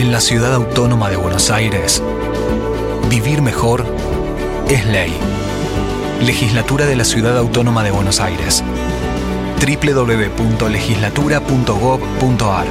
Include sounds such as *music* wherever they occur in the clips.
En la ciudad autónoma de Buenos Aires, vivir mejor es ley. Legislatura de la Ciudad Autónoma de Buenos Aires. www.legislatura.gov.ar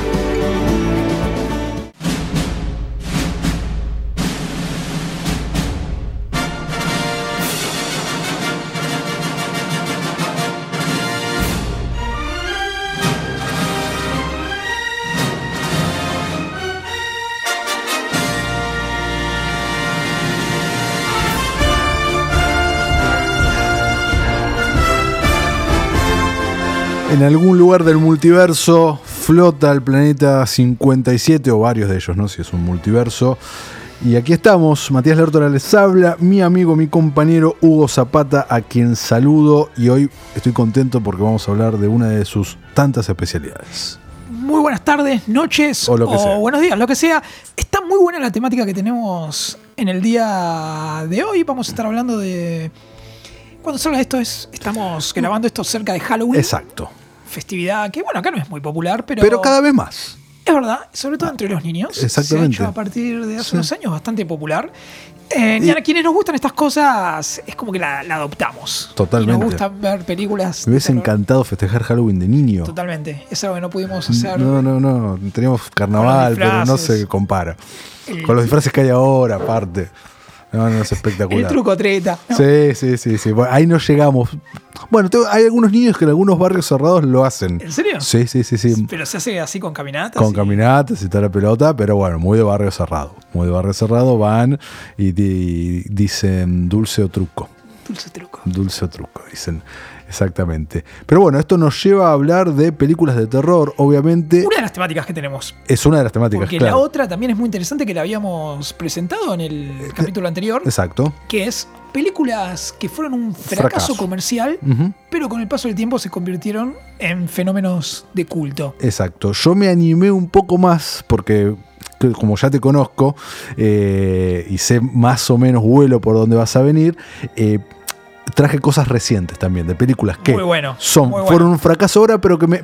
En algún lugar del multiverso flota el planeta 57 o varios de ellos, ¿no? Si es un multiverso. Y aquí estamos, Matías Lertora les habla, mi amigo, mi compañero Hugo Zapata, a quien saludo y hoy estoy contento porque vamos a hablar de una de sus tantas especialidades. Muy buenas tardes, noches O lo que sea. buenos días, lo que sea. Está muy buena la temática que tenemos en el día de hoy. Vamos a estar hablando de... Cuando salga esto es, estamos grabando esto cerca de Halloween. Exacto. Festividad que, bueno, acá no es muy popular, pero... Pero cada vez más. Es verdad, sobre todo entre los niños. Exactamente. Se ha hecho a partir de hace Sí. unos años bastante popular. Eh, y a quienes nos gustan estas cosas, es como que la, la adoptamos. Totalmente. Y nos gusta ver películas. Me hubiese encantado festejar Halloween de niño. Totalmente. Es algo que no pudimos hacer. No, no, no. Teníamos carnaval, pero no se compara. El- Con los disfraces que hay ahora, aparte. No, no, es El espectacular. truco treta. ¿no? Sí, sí, sí, sí. Bueno, ahí no llegamos. Bueno, tengo- hay algunos niños que en algunos barrios cerrados lo hacen. ¿En serio? Sí, sí, sí, sí. Pero se hace así con caminatas. Con y- caminatas y toda la pelota, pero bueno, muy de barrio cerrado. Muy de barrio cerrado van y, di- dicen dulce o truco. Dulce truco. Dulce o truco, dicen exactamente. Pero bueno, esto nos lleva a hablar de películas de terror, obviamente. Una de las temáticas que tenemos. Es una de las temáticas, Porque claro. la otra también es muy interesante que la habíamos presentado en el capítulo anterior, Exacto. que es películas que fueron un fracaso, Fracaso. comercial, pero con el paso del tiempo se convirtieron en fenómenos de culto. Exacto. Yo me animé un poco más porque que como ya te conozco eh, y sé más o menos vuelo por dónde vas a venir, eh, traje cosas recientes también, de películas que Muy bueno, son, muy bueno. fueron un fracaso ahora, pero que me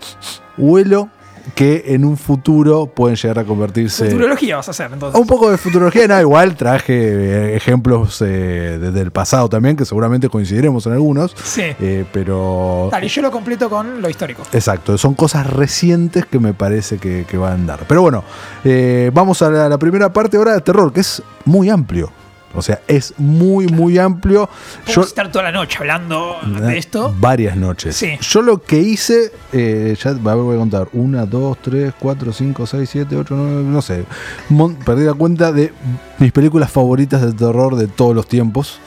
vuelo que en un futuro pueden llegar a convertirse... Futurología vas a hacer entonces. Un poco de futurología, no, igual traje eh, ejemplos eh, desde el pasado también, que seguramente coincidiremos en algunos, Sí. eh, pero... Dale, yo lo completo con lo histórico. Exacto, son cosas recientes que me parece que, que van a andar. Pero bueno, eh, vamos a la, la primera parte ahora de terror, que es muy amplio. O sea, es muy, muy amplio. Podemos Yo, estar toda la noche hablando de esto. Varias noches. Sí. Yo lo que hice, eh, ya voy a contar, una, dos, tres, cuatro, cinco, seis, siete, ocho, nueve, no sé. Mon- perdí la cuenta de mis películas favoritas de terror de todos los tiempos.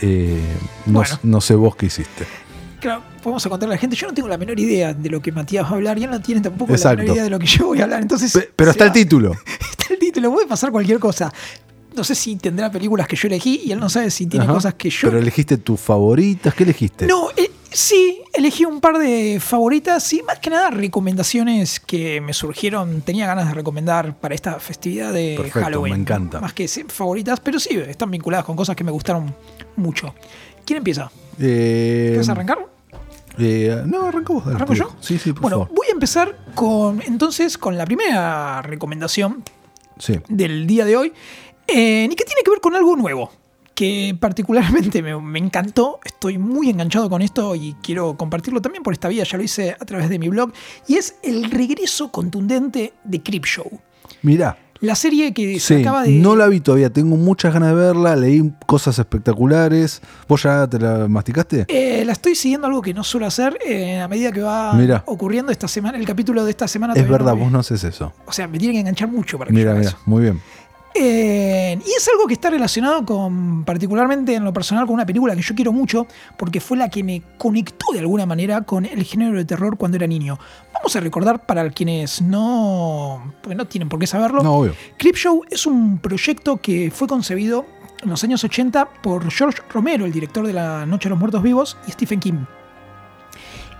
Eh, no, Bueno. no sé vos qué hiciste. Claro, podemos a contarle a la gente. Yo no tengo la menor idea de lo que Matías va a hablar y él no tiene tampoco Exacto. la menor idea de lo que yo voy a hablar. Entonces, Pe- pero está el título. *laughs* Está el título, puede pasar cualquier cosa. No sé si tendrá películas que yo elegí y él no sabe si tiene Ajá. cosas que yo. Pero elegiste tus favoritas, ¿qué elegiste? No, eh, sí, elegí un par de favoritas y más que nada recomendaciones que me surgieron, tenía ganas de recomendar para esta festividad de Perfecto, Halloween. me encanta. Más que favoritas, pero sí, están vinculadas con cosas que me gustaron mucho. ¿Quién empieza? Eh, ¿Quieres arrancar? eh, no, arranca vos. ¿Arranco yo? Sí, sí, por Bueno, favor. voy a empezar con entonces con la primera recomendación Sí. del día de hoy, eh, y que tiene que ver con algo nuevo, que particularmente me, me encantó, estoy muy enganchado con esto y quiero compartirlo también por esta vía, ya lo hice a través de mi blog, y es el regreso contundente de Creepshow. Mirá, La serie que se sí, acaba de... no la vi todavía, tengo muchas ganas de verla, leí cosas espectaculares. ¿Vos ya te la masticaste? Eh, la estoy siguiendo algo que no suelo hacer eh, a medida que va Mirá. ocurriendo esta semana, el capítulo de esta semana. es verdad, vos no haces eso. O sea, me tiene que enganchar mucho para que yo Mira, haga mira, eso. muy bien. Eh, y es algo que está relacionado con, particularmente en lo personal, con una película que yo quiero mucho, porque fue la que me conectó de alguna manera con el género de terror cuando era niño. Vamos a recordar para quienes no, porque no tienen por qué saberlo. No, obvio. Creepshow es un proyecto que fue concebido en los años 80 por George Romero, el director de La Noche de los Muertos Vivos, y Stephen King.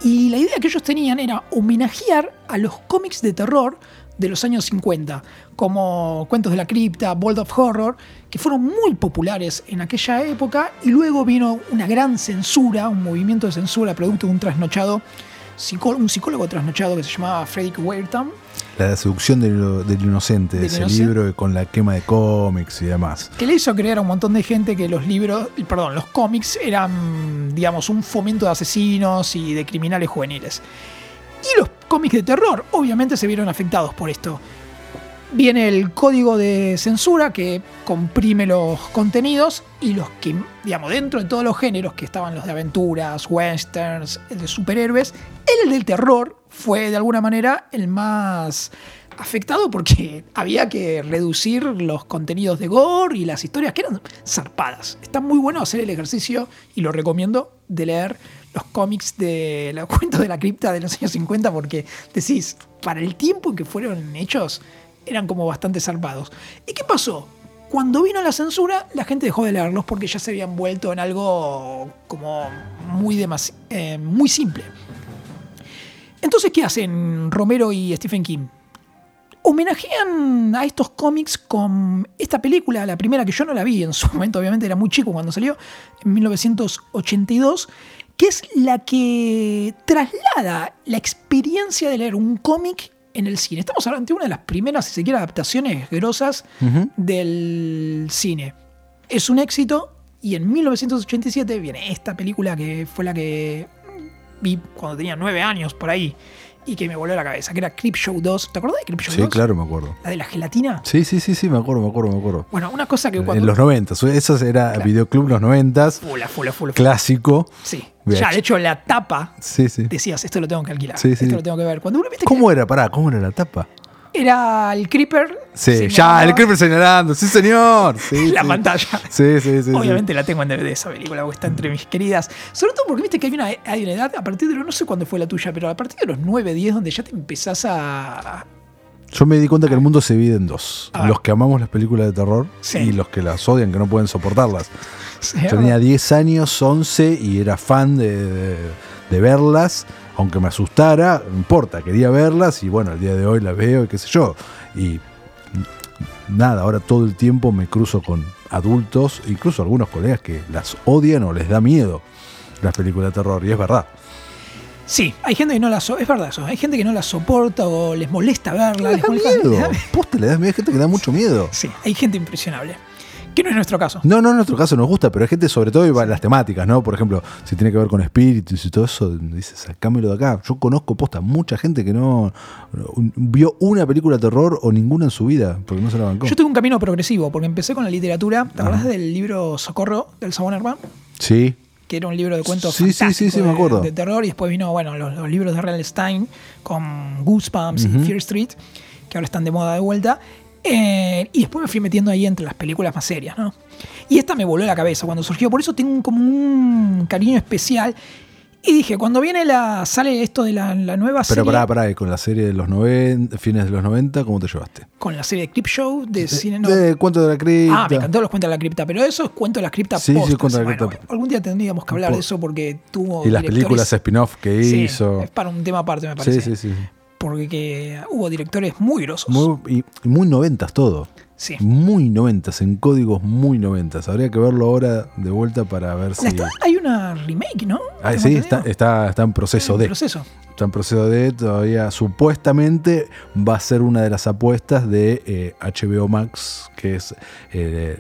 Y la idea que ellos tenían era homenajear a los cómics de terror de los años 50, como Cuentos de la Cripta, World of Horror, que fueron muy populares en aquella época, y luego vino una gran censura, un movimiento de censura producto de un trasnochado un psicólogo trasnochado que se llamaba Frederick Wertham. La seducción del, del inocente, de ese inocente. libro con la quema de cómics y demás. que le hizo creer a un montón de gente que los libros, perdón, los cómics eran, digamos, un fomento de asesinos y de criminales juveniles. Y los cómics de terror, obviamente, se vieron afectados por esto. Viene el código de censura que comprime los contenidos y los que, digamos, dentro de todos los géneros que estaban los de aventuras, westerns, el de superhéroes, el del terror fue de alguna manera el más afectado porque *laughs* había que reducir los contenidos de gore y las historias que eran zarpadas. Está muy bueno hacer el ejercicio y lo recomiendo de leer los cómics de los *laughs* cuentos de la cripta de los años 50 porque decís, para el tiempo en que fueron hechos, eran como bastante zarpados. ¿Y qué pasó? Cuando vino la censura, la gente dejó de leerlos porque ya se habían vuelto en algo como muy, demas- eh, muy simple. Entonces, ¿qué hacen Romero y Stephen King? Homenajean a estos cómics con esta película, la primera que yo no la vi en su *laughs* momento, obviamente era muy chico cuando salió, en 1982, que es la que traslada la experiencia de leer un cómic en el cine. Estamos hablando de una de las primeras, si se quiere, adaptaciones grosas del cine. Es un éxito y en 1987 viene esta película que fue la que vi cuando tenía nueve años por ahí y que me voló la cabeza, que era Creepshow 2. ¿Te acordás de Creepshow Sí, 2? claro, me acuerdo. La de la gelatina. Sí, sí, sí, sí, me acuerdo, me acuerdo, me acuerdo. Bueno, una cosa que cuando... En los 90, eso era Claro. Videoclub los 90, Fula, fula, fula. clásico. Sí. VH. Ya, de hecho, la tapa Sí, sí. decías, esto lo tengo que alquilar. Sí, sí. Esto lo tengo que ver. Cuando uno viste ¿Cómo era? Pará, ¿cómo era la tapa? Era el Creeper. Sí, ya, el Creeper señalando, sí, señor. Sí, *laughs* La sí. pantalla. Sí, sí, sí. sí. Obviamente la tengo en DVD esa película, porque está entre mis queridas. Sobre todo porque viste que hay una, hay una edad, a partir de los, no sé cuándo fue la tuya, pero a partir de los 9, 10, donde ya te empezás a. Yo me di cuenta que el mundo se divide en dos. Los que amamos las películas de terror Sí. y los que las odian, que no pueden soportarlas. Yo tenía 10 años, 11 y era fan de, de- de verlas, aunque me asustara, no importa, quería verlas y bueno, al día de hoy las veo y qué sé yo. Y nada, ahora todo el tiempo me cruzo con adultos, incluso algunos colegas que las odian o les da miedo las películas de terror, y es verdad. Sí, hay gente que no la so- es verdad eso, hay gente que no la soporta o les molesta verla. Les les molesta- miedo. les *laughs* da- Posta, le da miedo, hay gente que da mucho miedo. Sí, hay gente impresionable. Que no es nuestro caso. No, no, en nuestro caso nos gusta, pero hay gente sobre todo y va las temáticas, ¿no? Por ejemplo, si tiene que ver con espíritus y todo eso, dice, sacámelo de acá. Yo conozco posta mucha gente que no vio una película de terror o ninguna en su vida, porque no se la bancó. Yo tuve un camino progresivo, porque empecé con la literatura. ¿Te acordás del libro Socorro del Sabón Herman? Sí, que era un libro de cuentos Sí, sí, sí, sí, me de- acuerdo. De, terror y después vino bueno los, los libros de R.L. Stein con Goosebumps Ujú. y Fear Street que ahora están de moda de vuelta Eh, y después me fui metiendo ahí entre las películas más serias ¿no? y esta me voló la cabeza cuando surgió por eso tengo como un cariño especial y dije cuando viene la sale esto de la, la nueva pero serie pará, pará, y con la serie de los 90, fines de los 90, ¿cómo te llevaste? con la serie de Clip Show de cine no De Cuento de la Cripta. Ah, me encantó los cuentos de la cripta, pero eso es cuento de la cripta Sí, sí, postas. cuento de la Bueno, cripta. algún día tendríamos que hablar de eso porque tuvo y las películas spin-off que Sí, hizo. es para un tema aparte, me parece. Sí, sí, sí. Porque que hubo directores muy grosos. Muy, y, muy noventas todo. sí. Muy noventas, en códigos muy noventas. Habría que verlo ahora de vuelta para ver si. Está- hay una remake, ¿no? Ah, sí, está, está, está en proceso de. proceso. Está en proceso de todavía. Supuestamente va a ser una de las apuestas de eh, HBO Max, que es eh,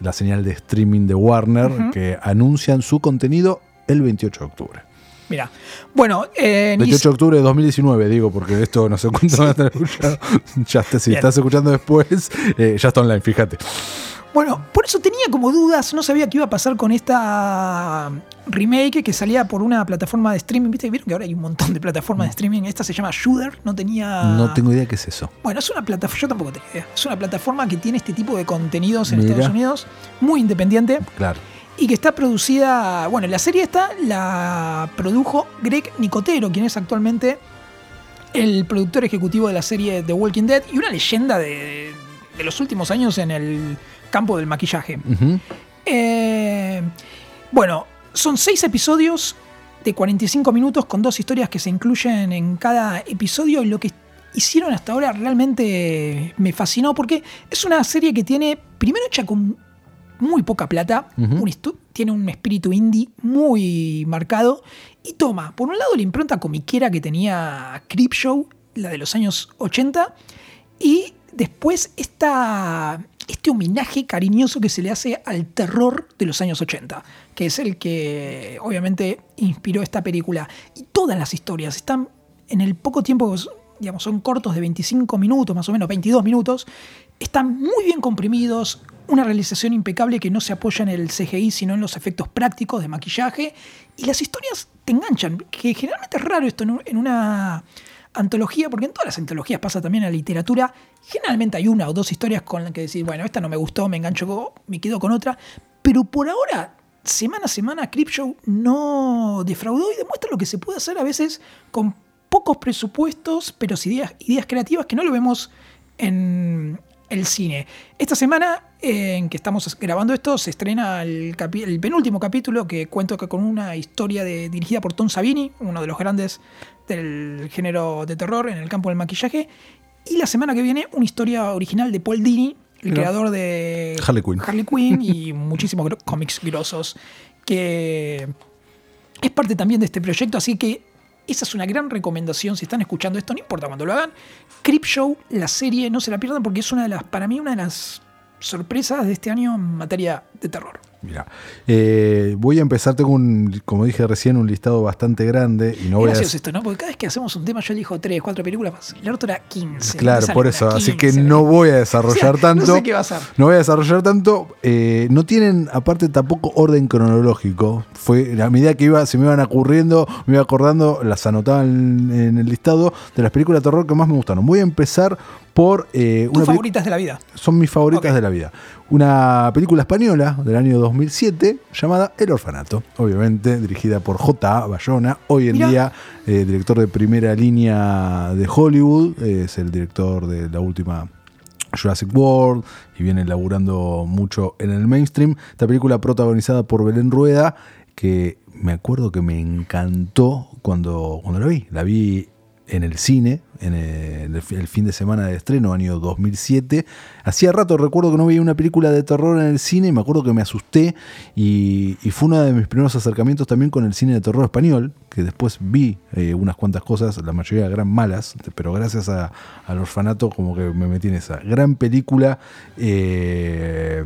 la señal de streaming de Warner, que anuncian su contenido el 28 de octubre. Mira. Bueno, eh, ni- 28 de octubre de 2019, digo, porque esto no sé cuánto van a. *laughs* Ya está, si Bien. estás escuchando después, eh, ya está online, fíjate. bueno, por eso tenía como dudas, no sabía qué iba a pasar con esta remake que salía por una plataforma de streaming. ¿Viste? Vieron que ahora hay un montón de plataformas de streaming. Esta se llama Shooter, no tenía. No tengo idea qué es eso. Bueno, es una plataforma, yo tampoco tenía idea. Es una plataforma que tiene este tipo de contenidos en Mira. Estados Unidos, muy independiente. Claro. Y que está producida, bueno, la serie esta la produjo Greg Nicotero, quien es actualmente el productor ejecutivo de la serie The Walking Dead y una leyenda de, de los últimos años en el campo del maquillaje. Eh, bueno, son seis episodios de 45 minutos con dos historias que se incluyen en cada episodio y lo que hicieron hasta ahora realmente me fascinó porque es una serie que tiene, primero hecha con muy poca plata, un estu- tiene un espíritu indie muy marcado y toma, por un lado, la impronta comiquera que tenía Creepshow, la de los años 80, y después esta, este homenaje cariñoso que se le hace al terror de los años 80, que es el que obviamente inspiró esta película. Y todas las historias están en el poco tiempo, digamos, son cortos de 25 minutos, más o menos 22 minutos, están muy bien comprimidos, una realización impecable que no se apoya en el CGI, sino en los efectos prácticos de maquillaje, y las historias te enganchan, que generalmente es raro esto en, un- en una antología, porque en todas las antologías pasa también en la literatura, generalmente hay una o dos historias con las que decir, bueno, esta no me gustó, me engancho, me quedo con otra, pero por ahora, semana a semana, Creepshow no defraudó y demuestra lo que se puede hacer a veces con pocos presupuestos, pero ideas, ideas creativas que no lo vemos en el cine. Esta semana en que estamos grabando esto se estrena el, penúltimo capítulo que cuento que con una historia de- dirigida por Tom Savini, uno de los grandes del género de terror en el campo del maquillaje. Y la semana que viene una historia original de Paul Dini, el creador de Harley Quinn. Harley Quinn y *laughs* muchísimos cómics grosos que es parte también de este proyecto, así que esa es una gran recomendación si están escuchando esto, no importa cuando lo hagan. Creepshow, la serie, no se la pierdan porque es una de las, para mí, una de las sorpresas de este año en materia de terror. Mira, eh, voy a empezar, tengo un, como dije recién, un listado bastante grande y no voy a... gracioso esto, ¿no? Porque cada vez que hacemos un tema yo elijo 3, 4 películas más. El otro era 15. Claro, por eso, así 15, que no voy a *laughs* O desarrollar sea, tanto. No sé qué va a ser. No voy a desarrollar tanto. eh, no tienen, aparte, tampoco orden cronológico. Fue a medida que iba, se me iban ocurriendo, me iba acordando, las anotaba en, en el listado de las películas de terror que más me gustaron. Voy a empezar por eh, Tus una favoritas de la vida. son mis favoritas de la vida. Una película española del año 2007 llamada El Orfanato, obviamente dirigida por J. Bayona, hoy en Mirá. día eh, director de primera línea de Hollywood, eh, es el director de la última Jurassic World y viene laburando mucho en el mainstream. Esta película protagonizada por Belén Rueda, que me acuerdo que me encantó cuando, cuando la vi. La vi en el cine, en el, fin de semana de estreno, año 2007. Hacía rato recuerdo que no veía una película de terror en el cine me acuerdo que me asusté y, y fue uno de mis primeros acercamientos también con el cine de terror español, que después vi eh, unas cuantas cosas, la mayoría eran malas, pero gracias a- al orfanato como que me metí en esa gran película. eh,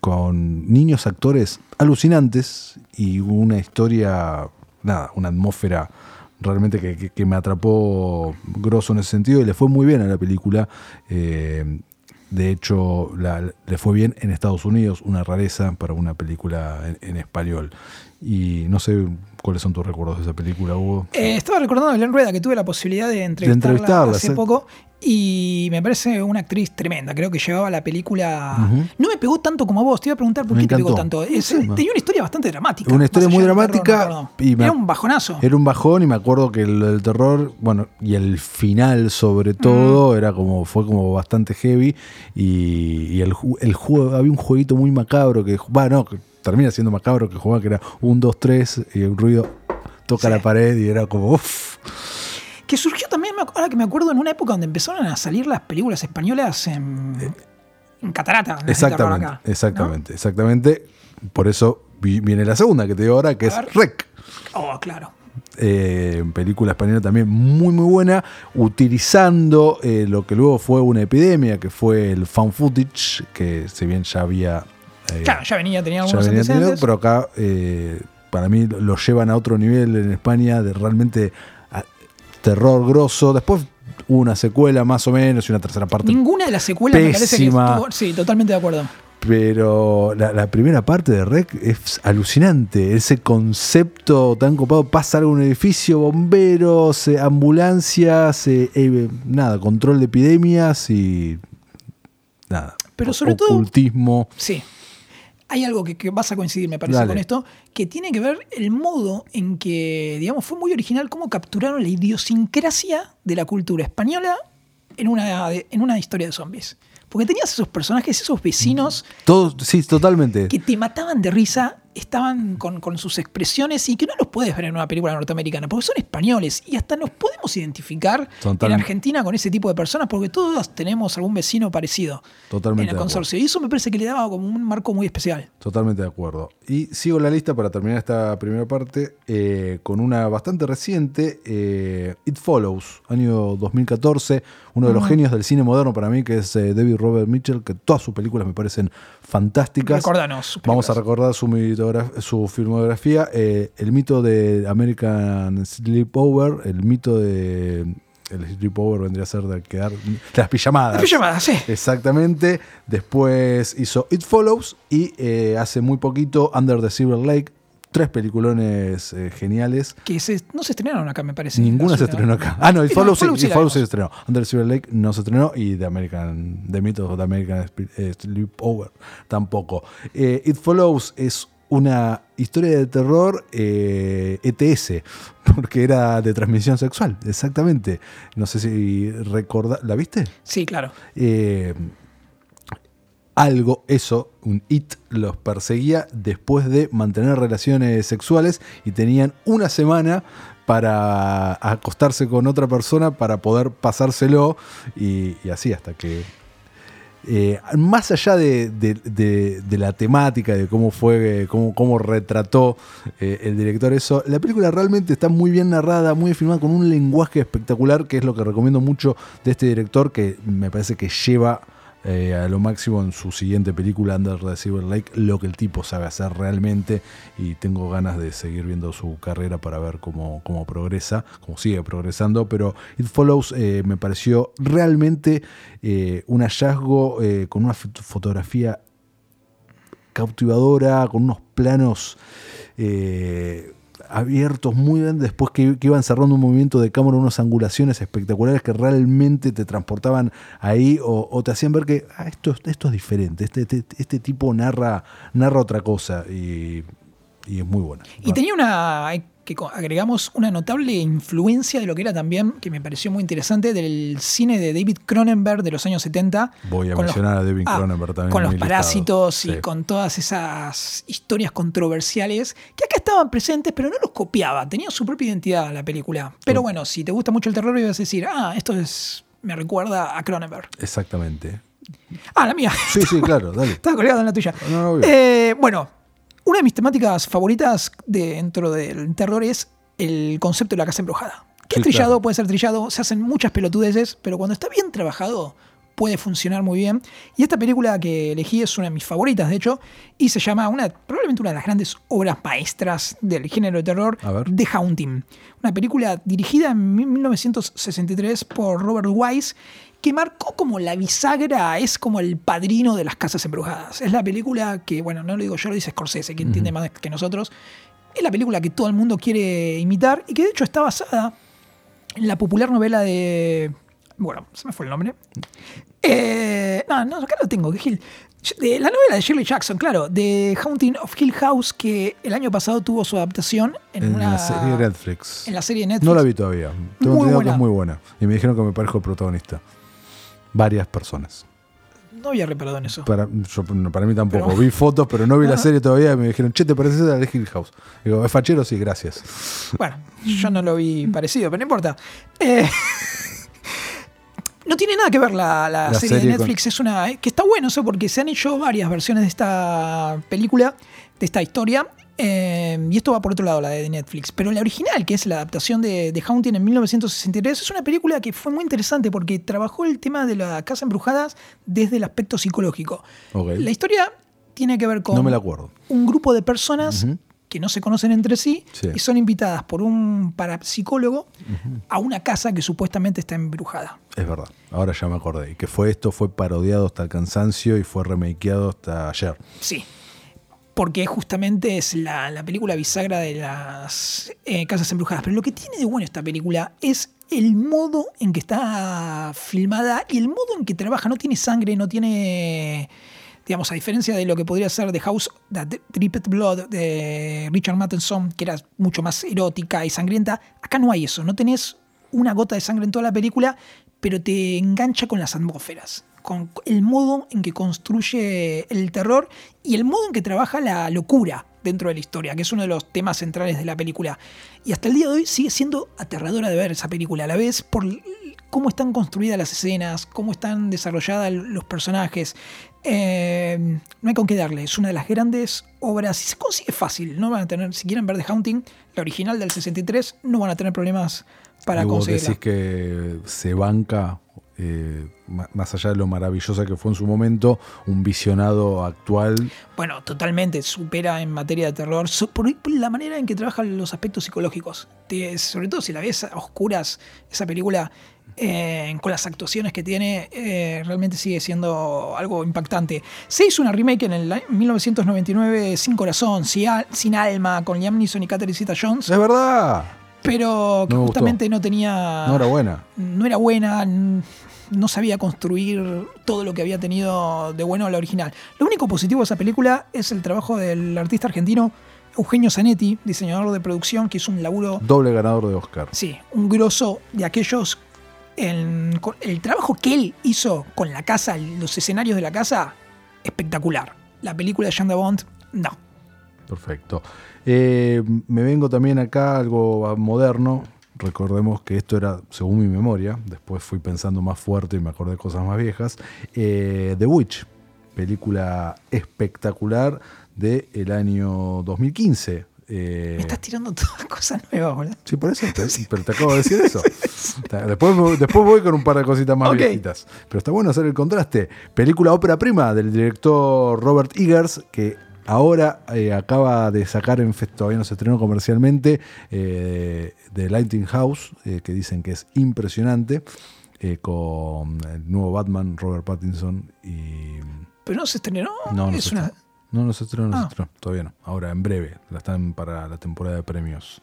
con niños actores alucinantes y una historia, nada, una atmósfera realmente que, que- me atrapó grosso en ese sentido y le fue muy bien a la película. Eh, de hecho, le fue bien en Estados Unidos, una rareza para una película en español. Y no sé cuáles son tus recuerdos de esa película, Hugo. Eh, estaba recordando a Belén Rueda que tuve la posibilidad de entrevistarla, entrevistarla, hace sí. poco y me parece una actriz tremenda. Creo que llevaba la película. No me pegó tanto como a vos. Te iba a preguntar por Me qué te pegó tanto. Es- Sí, tenía una historia bastante dramática. Una historia muy terror, dramática y me- Era un bajonazo. Era un bajón y me acuerdo que el, el terror, bueno, y el final sobre todo, era como, fue como bastante heavy. Y, y el, el juego, había un jueguito muy macabro que, va, no, que termina siendo macabro que jugaba que era un, dos, tres, y un ruido toca Sí. la pared y era como, uff. Que surgió también, ahora que me acuerdo, en una época donde empezaron a salir las películas españolas en, en catarata. en el terror Exactamente, exactamente, exactamente. Por eso vi- viene la segunda que te digo ahora, que A es ver. Rec. Oh, claro. eh, película española también muy muy buena, utilizando eh, lo que luego fue una epidemia, que fue el fan footage, que si bien ya había... Claro, ya venía, tenía ya algunos tenido, antecedentes. pero acá eh, para mí lo llevan a otro nivel en España de realmente a- terror grosso. Después hubo una secuela más o menos y una tercera parte Ninguna de las secuelas me parece que Pésima. estuvo. Sí, totalmente de acuerdo. Pero la, la primera parte de Rec es alucinante. Ese concepto tan copado. Pasa algo en un edificio, bomberos, eh, ambulancias, eh, eh, nada, control de epidemias y nada. Pero sobre todo- ocultismo. Sí. Hay algo que, que vas a coincidir, me parece, Dale. con esto, que tiene que ver el modo en que, digamos, fue muy original cómo capturaron la idiosincrasia de la cultura española en una, en una historia de zombies. Porque tenías esos personajes, esos vecinos Todo, sí, totalmente. que te mataban de risa estaban con, con sus expresiones y que no los puedes ver en una película norteamericana, porque son españoles y hasta nos podemos identificar en Argentina con ese tipo de personas, porque todos tenemos algún vecino parecido Totalmente en el consorcio. Y eso me parece que le daba como un marco muy especial. Totalmente de acuerdo. Y sigo la lista para terminar esta primera parte eh, con una bastante reciente, eh, It Follows, año 2014, uno de los genios del cine moderno para mí, que es eh, David Robert Mitchell, que todas sus películas me parecen fantásticas. Recordanos Vamos a recordar su, su filmografía, eh, el mito de American Sleepover, el mito de... El sleepover vendría a ser de quedar... las pijamadas. La pijamada, sí. Exactamente. Después hizo It Follows y eh, hace muy poquito Under the Silver Lake. Tres peliculones eh, geniales. Que se- no se estrenaron acá, me parece. Ninguna se estrenó acá. Ah, no, It no, Follows, sí, It Follows se estrenó. Under the Silver Lake no se estrenó y The American, The Myth of the American Sleepover tampoco. Eh, It Follows es una historia de terror eh, ETS, *laughs* porque era de transmisión sexual, exactamente. No sé si recorda, ¿la viste? Sí, claro. eh, algo, eso, un it, los perseguía después de mantener relaciones sexuales y tenían una semana para acostarse con otra persona para poder pasárselo y, y así hasta que... eh, más allá de, la temática, de cómo fue, cómo, retrató eh, el director eso, la película realmente está muy bien narrada, muy filmada, con un lenguaje espectacular, que es lo que recomiendo mucho de este director, que me parece que lleva eh, a lo máximo en su siguiente película, Under the Silver Lake, lo que el tipo sabe hacer realmente, y tengo ganas de seguir viendo su carrera para ver cómo, cómo progresa, cómo sigue progresando, pero It Follows eh, me pareció realmente eh, un hallazgo con una fot- fotografía cautivadora, con unos planos abiertos muy bien, después que, que iban cerrando un movimiento de cámara, unas angulaciones espectaculares que realmente te transportaban ahí o, o te hacían ver que ah, esto, esto es diferente, este, este, este tipo narra, narra otra cosa y, y es muy buena. Y tenía una, que agregamos una notable influencia de lo que era también, que me pareció muy interesante, del cine de David Cronenberg de los años 70. Voy a los- mencionar a David ah, Cronenberg también. Con los parásitos y con todas esas historias controversiales que acá estaban presentes, pero no los copiaba. Tenía su propia identidad la película. Pero bueno, si te gusta mucho el terror, ibas a decir, ah, esto es, me recuerda a Cronenberg. Exactamente. Ah, la mía. Sí, sí, claro, dale. *laughs* Estaba colgado en la tuya. No, no. Eh, bueno, una de mis temáticas favoritas dentro del terror es el concepto de la casa embrujada. Que Sí, es trillado, claro. puede ser trillado, se hacen muchas pelotudeces, pero cuando está bien trabajado puede funcionar muy bien. Y esta película que elegí es una de mis favoritas, de hecho, y se llama una, probablemente una de las grandes obras maestras del género de terror. The Haunting. Una película dirigida en 1963 por Robert Wise, que marcó como la bisagra, es como el padrino de las casas embrujadas. Es la película que, bueno, no lo digo yo, lo dice Scorsese, que entiende más que nosotros. Es la película que todo el mundo quiere imitar y que de hecho está basada en la popular novela de. Bueno, se me fue el nombre. Eh, no, no, acá lo tengo, que Gil. De la novela de Shirley Jackson, claro, de Haunting of Hill House, que el año pasado tuvo su adaptación en, En una la serie de Netflix. En la serie de Netflix. No la vi todavía. Tengo Muy entendido que buena. es muy buena. Y me dijeron que me parezco el protagonista. Varias personas. No había reparado en eso. Para, yo- para mí tampoco. Pero- Vi fotos, pero no vi la serie todavía. Y me dijeron, che, ¿te pareces a de Hill House? Digo, ¿es fachero? Sí, gracias. Bueno, yo no lo vi parecido, pero no importa. Eh, *laughs* no tiene nada que ver la, la La serie, serie de Netflix. Es una. eh, que está bueno eso porque se han hecho varias versiones de esta película, de esta historia. Eh, y esto va por otro lado, la de Netflix. Pero la original, que es la adaptación de, de Haunting en 1963, es una película que fue muy interesante porque trabajó el tema de la casa embrujadas desde el aspecto psicológico. La historia tiene que ver con No me la acuerdo. un grupo de personas que no se conocen entre sí, Sí. y son invitadas por un parapsicólogo a una casa que supuestamente está embrujada. Es verdad. Ahora ya me acordé. Que fue esto, fue parodiado hasta el cansancio y fue remakeado hasta ayer. Sí. Porque justamente es la, la película bisagra de las eh, casas embrujadas. Pero lo que tiene de bueno esta película es el modo en que está filmada y el modo en que trabaja. No tiene sangre, no tiene. Digamos, a diferencia de lo que podría ser The House That Dripped Blood de Richard Matheson, que era mucho más erótica y sangrienta, acá no hay eso. No tenés una gota de sangre en toda la película, pero te engancha con las atmósferas, con el modo en que construye el terror y el modo en que trabaja la locura. dentro de la historia, que es uno de los temas centrales de la película. Y hasta el día de hoy sigue siendo aterradora de ver esa película, a la vez por cómo están construidas las escenas, cómo están desarrolladas los personajes. Eh, no hay con qué darle, es una de las grandes obras y se consigue fácil. No van a tener, si quieren ver The Haunting, la original del 63, no van a tener problemas para y vos conseguirla. decís que se banca, eh, más allá de lo maravillosa que fue en su momento, un visionado actual. Bueno, totalmente supera en materia de terror, so- por, por la manera en que trabajan los aspectos psicológicos. Te- sobre todo si la ves a oscuras, esa película, eh, con las actuaciones que tiene, eh, realmente sigue siendo algo impactante. Se hizo una remake en el año 1999, Sin Corazón, Sin, Al- Sin Alma, con Liam Neeson y Catherine Zeta-Jones, ¡Es verdad! pero que No justamente no tenía... No era buena. no era buena, no sabía construir todo lo que había tenido de bueno la original. Lo único positivo de esa película es el trabajo del artista argentino Eugenio Zanetti, diseñador de producción, que hizo un laburo, Doble ganador de Oscar. sí, un grosso de aquellos. en- con- el trabajo que él hizo con la casa, los escenarios de la casa, espectacular. La película de Jean de Bond, no. Perfecto. Eh, me vengo también acá algo moderno. Recordemos que esto era, según mi memoria, después fui pensando más fuerte y me acordé de cosas más viejas. Eh, The Witch, película espectacular del año 2015. Eh, Me estás tirando todas cosas nuevas, boludo. Sí, por eso, *laughs* te- pero te acabo de decir eso. *laughs* Después, después voy con un par de cositas más viejitas. Pero está bueno hacer el contraste. Película ópera prima del director Robert Eggers, que ahora eh, acaba de sacar en todavía no se estrenó comercialmente, eh, The Lightning House, eh, que dicen que es impresionante, eh, con el nuevo Batman, Robert Pattinson y... Pero no se estrenó. No, no es se una. estrenó. No, no se estrenó, no Ah. se estrenó. Todavía no. Ahora, en breve. La están para la temporada de premios.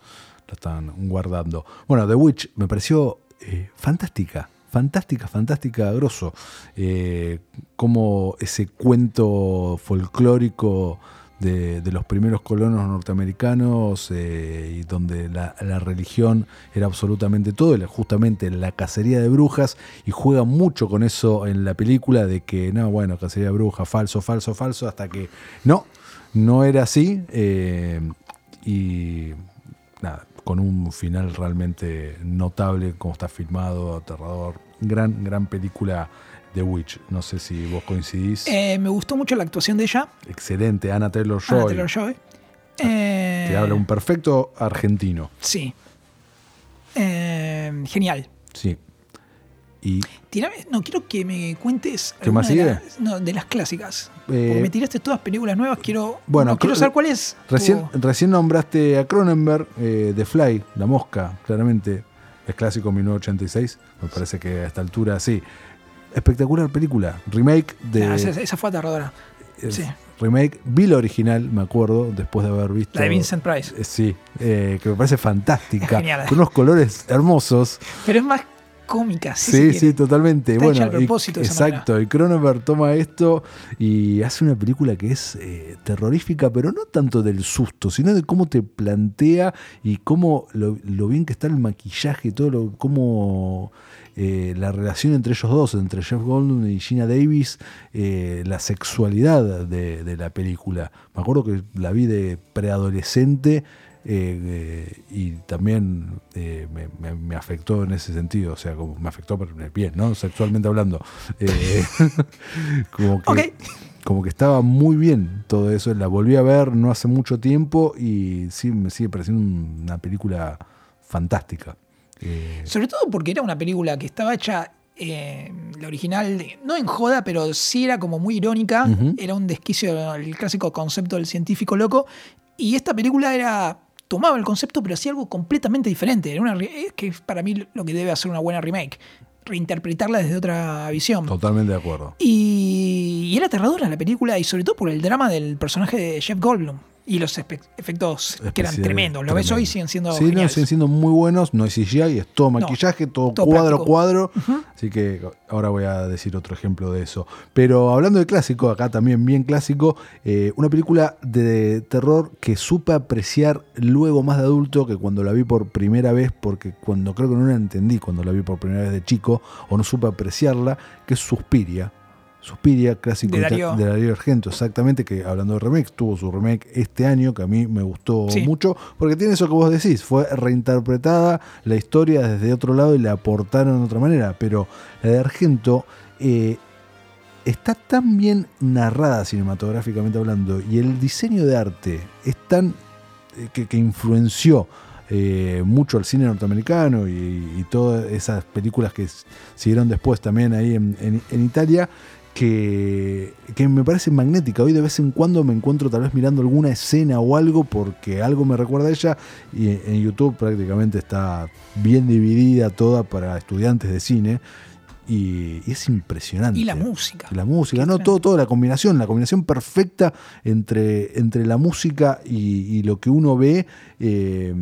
La están guardando. Bueno, The Witch me pareció eh, fantástica. Fantástica, fantástica, grosso. Eh, como ese cuento folclórico de, los primeros colonos norteamericanos eh, y donde la, religión era absolutamente todo, justamente la cacería de brujas y juega mucho con eso en la película de que no, bueno, cacería de brujas, falso, falso, falso, hasta que no, no era así eh, y con un final realmente notable, como está filmado, aterrador, gran, gran película de Witch. No sé si vos coincidís. Eh, me gustó mucho la actuación de ella, Excelente, Anna Taylor Anna Joy. Taylor-Joy. Eh, Te habla un perfecto argentino. Sí. Eh, genial. Sí. Y Tirame- no, quiero que me cuentes. ¿Qué más de las- no, de las clásicas. Eh, Porque me tiraste todas películas nuevas. Quiero, Bueno, no, quiero saber cuál es. tu- recién, recién nombraste a Cronenberg, eh, The Fly, La Mosca, claramente. Es clásico 1986. Me parece que a esta altura sí. Espectacular película. Remake de. Ah, esa, esa fue aterradora. es- sí. Remake. Vi la original, me acuerdo, después de haber visto. La de Vincent Price. Eh, Sí, eh, que me parece fantástica. Genial. Con unos colores hermosos. Pero es más cómica. Sí, quiere. sí, totalmente. Está bueno, esa exacto. Y Cronenberg toma esto y hace una película que es eh, terrorífica, pero no tanto del susto, sino de cómo te plantea y cómo lo, lo bien que está el maquillaje todo, lo, cómo eh, la relación entre ellos dos, entre Jeff Goldblum y Gina Davis, eh, la sexualidad de, de la película. Me acuerdo que la vi de preadolescente. Eh, eh, y también eh, me, me- me afectó en ese sentido, o sea, como me afectó bien, ¿no? Sexualmente hablando. *laughs* Como, que, Ok. como que estaba muy bien todo eso. La volví a ver no hace mucho tiempo y sí, me sigue pareciendo una película fantástica. Sobre todo porque era una película que estaba hecha. eh, la original, no en joda, pero sí era como muy irónica. Era un desquicio, el clásico concepto del científico loco. Y esta película era. Tomaba el concepto, pero hacía algo completamente diferente. Era una, que es para mí lo que debe hacer una buena remake. Reinterpretarla desde otra visión. totalmente de acuerdo. Y, y era aterradora la película, y sobre todo por el drama del personaje de Jeff Goldblum. Y los efectos que eran tremendos. Lo ves hoy siguen siendo Sí, no, siguen siendo muy buenos. No es CGI, es todo maquillaje, todo, todo cuadro práctico. cuadro. Así que ahora voy a decir otro ejemplo de eso. Pero hablando de clásico, acá también bien clásico, eh, una película de terror que supe apreciar luego más de adulto que cuando la vi por primera vez, porque cuando creo que no la entendí cuando la vi por primera vez de chico, o no supe apreciarla, que es Suspiria. Suspiria, clásico De Darío. de Darío Argento, exactamente, que hablando de remake, tuvo su remake este año, que a mí me gustó Sí. mucho, porque tiene eso que vos decís, fue reinterpretada la historia desde otro lado y la aportaron de otra manera, pero la de Argento eh, está tan bien narrada cinematográficamente hablando y el diseño de arte es tan eh, que, que influenció eh, mucho al cine norteamericano y, y todas esas películas que siguieron después también ahí en, en- en Italia que, que me parece magnética. Hoy de vez en cuando me encuentro tal vez mirando alguna escena o algo porque algo me recuerda a ella y en YouTube prácticamente está bien dividida toda para estudiantes de cine y, y es impresionante. Y la música. La música, Qué no, todo, todo, la combinación, la combinación perfecta entre, entre la música y, y lo que uno ve. eh,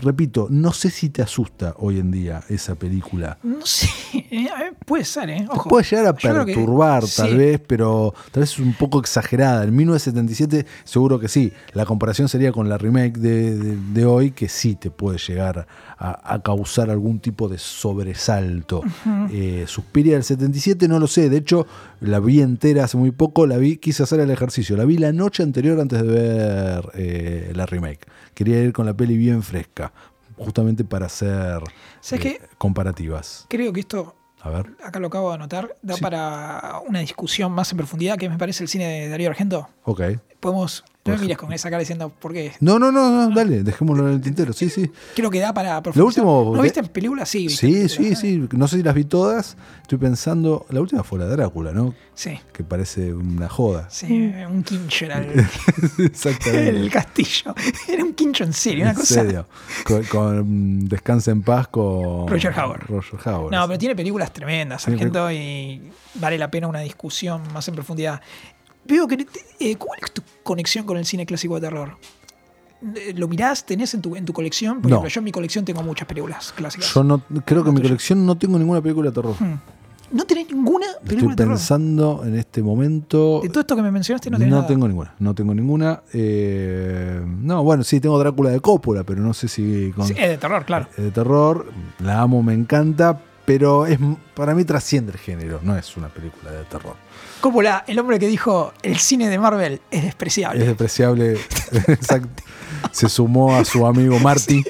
repito, no sé si te asusta hoy en día esa película. No sé, eh, puede ser, ¿eh? Ojo. Puede llegar a que- perturbar tal sí. vez, pero tal vez es un poco exagerada. En 1977 seguro que sí. La comparación sería con la remake de, de- de hoy, que sí te puede llegar a, a causar algún tipo de sobresalto. Eh, Suspiria del 77 no lo sé. De hecho, la vi entera hace muy poco. La vi, quise hacer el ejercicio. La vi la noche anterior antes de ver eh, la remake. Quería ir con la peli bien fresca, justamente para hacer ¿Sabes eh, comparativas. Creo que esto, A ver. acá lo acabo de anotar, da Sí. para una discusión más en profundidad que me parece el cine de Darío Argento. Ok. Podemos. No me ejemplo. con esa cara diciendo por qué. No, no, no, no, dale, dejémoslo en el tintero. Sí, sí. Creo que da para profundizar. último- ¿No viste en películas? Sí, en Sí, sí, películas, sí. No sé si las vi todas. Estoy pensando. La última fue la de Drácula, ¿no? Sí, Que parece una joda. sí, un quincho era el, *laughs* Exactamente. el castillo. *laughs* Era un quincho en serio, una en cosa. serio. Con, con Descansa en paz con Roger Howard. Roger Howard. No, pero tiene películas tremendas, Sargento, y vale la pena una discusión más en profundidad. Veo que. eh, ¿Cuál es tu conexión con el cine clásico de terror? Eh, ¿Lo mirás? ¿Tenés en tu, en tu colección? Por No. ejemplo, yo en mi colección tengo muchas películas clásicas. Yo no creo que en mi colección no tengo ninguna película de terror. Hmm. ¿No tenés ninguna Estoy película de terror? pensando en este momento. De todo esto que me mencionaste, no tenés nada. tengo ninguna, no tengo ninguna. Eh, no, bueno, sí, tengo Drácula de Coppola, pero no sé si con, Sí, es de terror, claro. eh, de terror. La amo, me encanta, pero es para mí trasciende el género, no es una película de terror. Coppola, el hombre que dijo el cine de Marvel es despreciable. Es despreciable. *laughs* exacto. Se sumó a su amigo *laughs* Marty.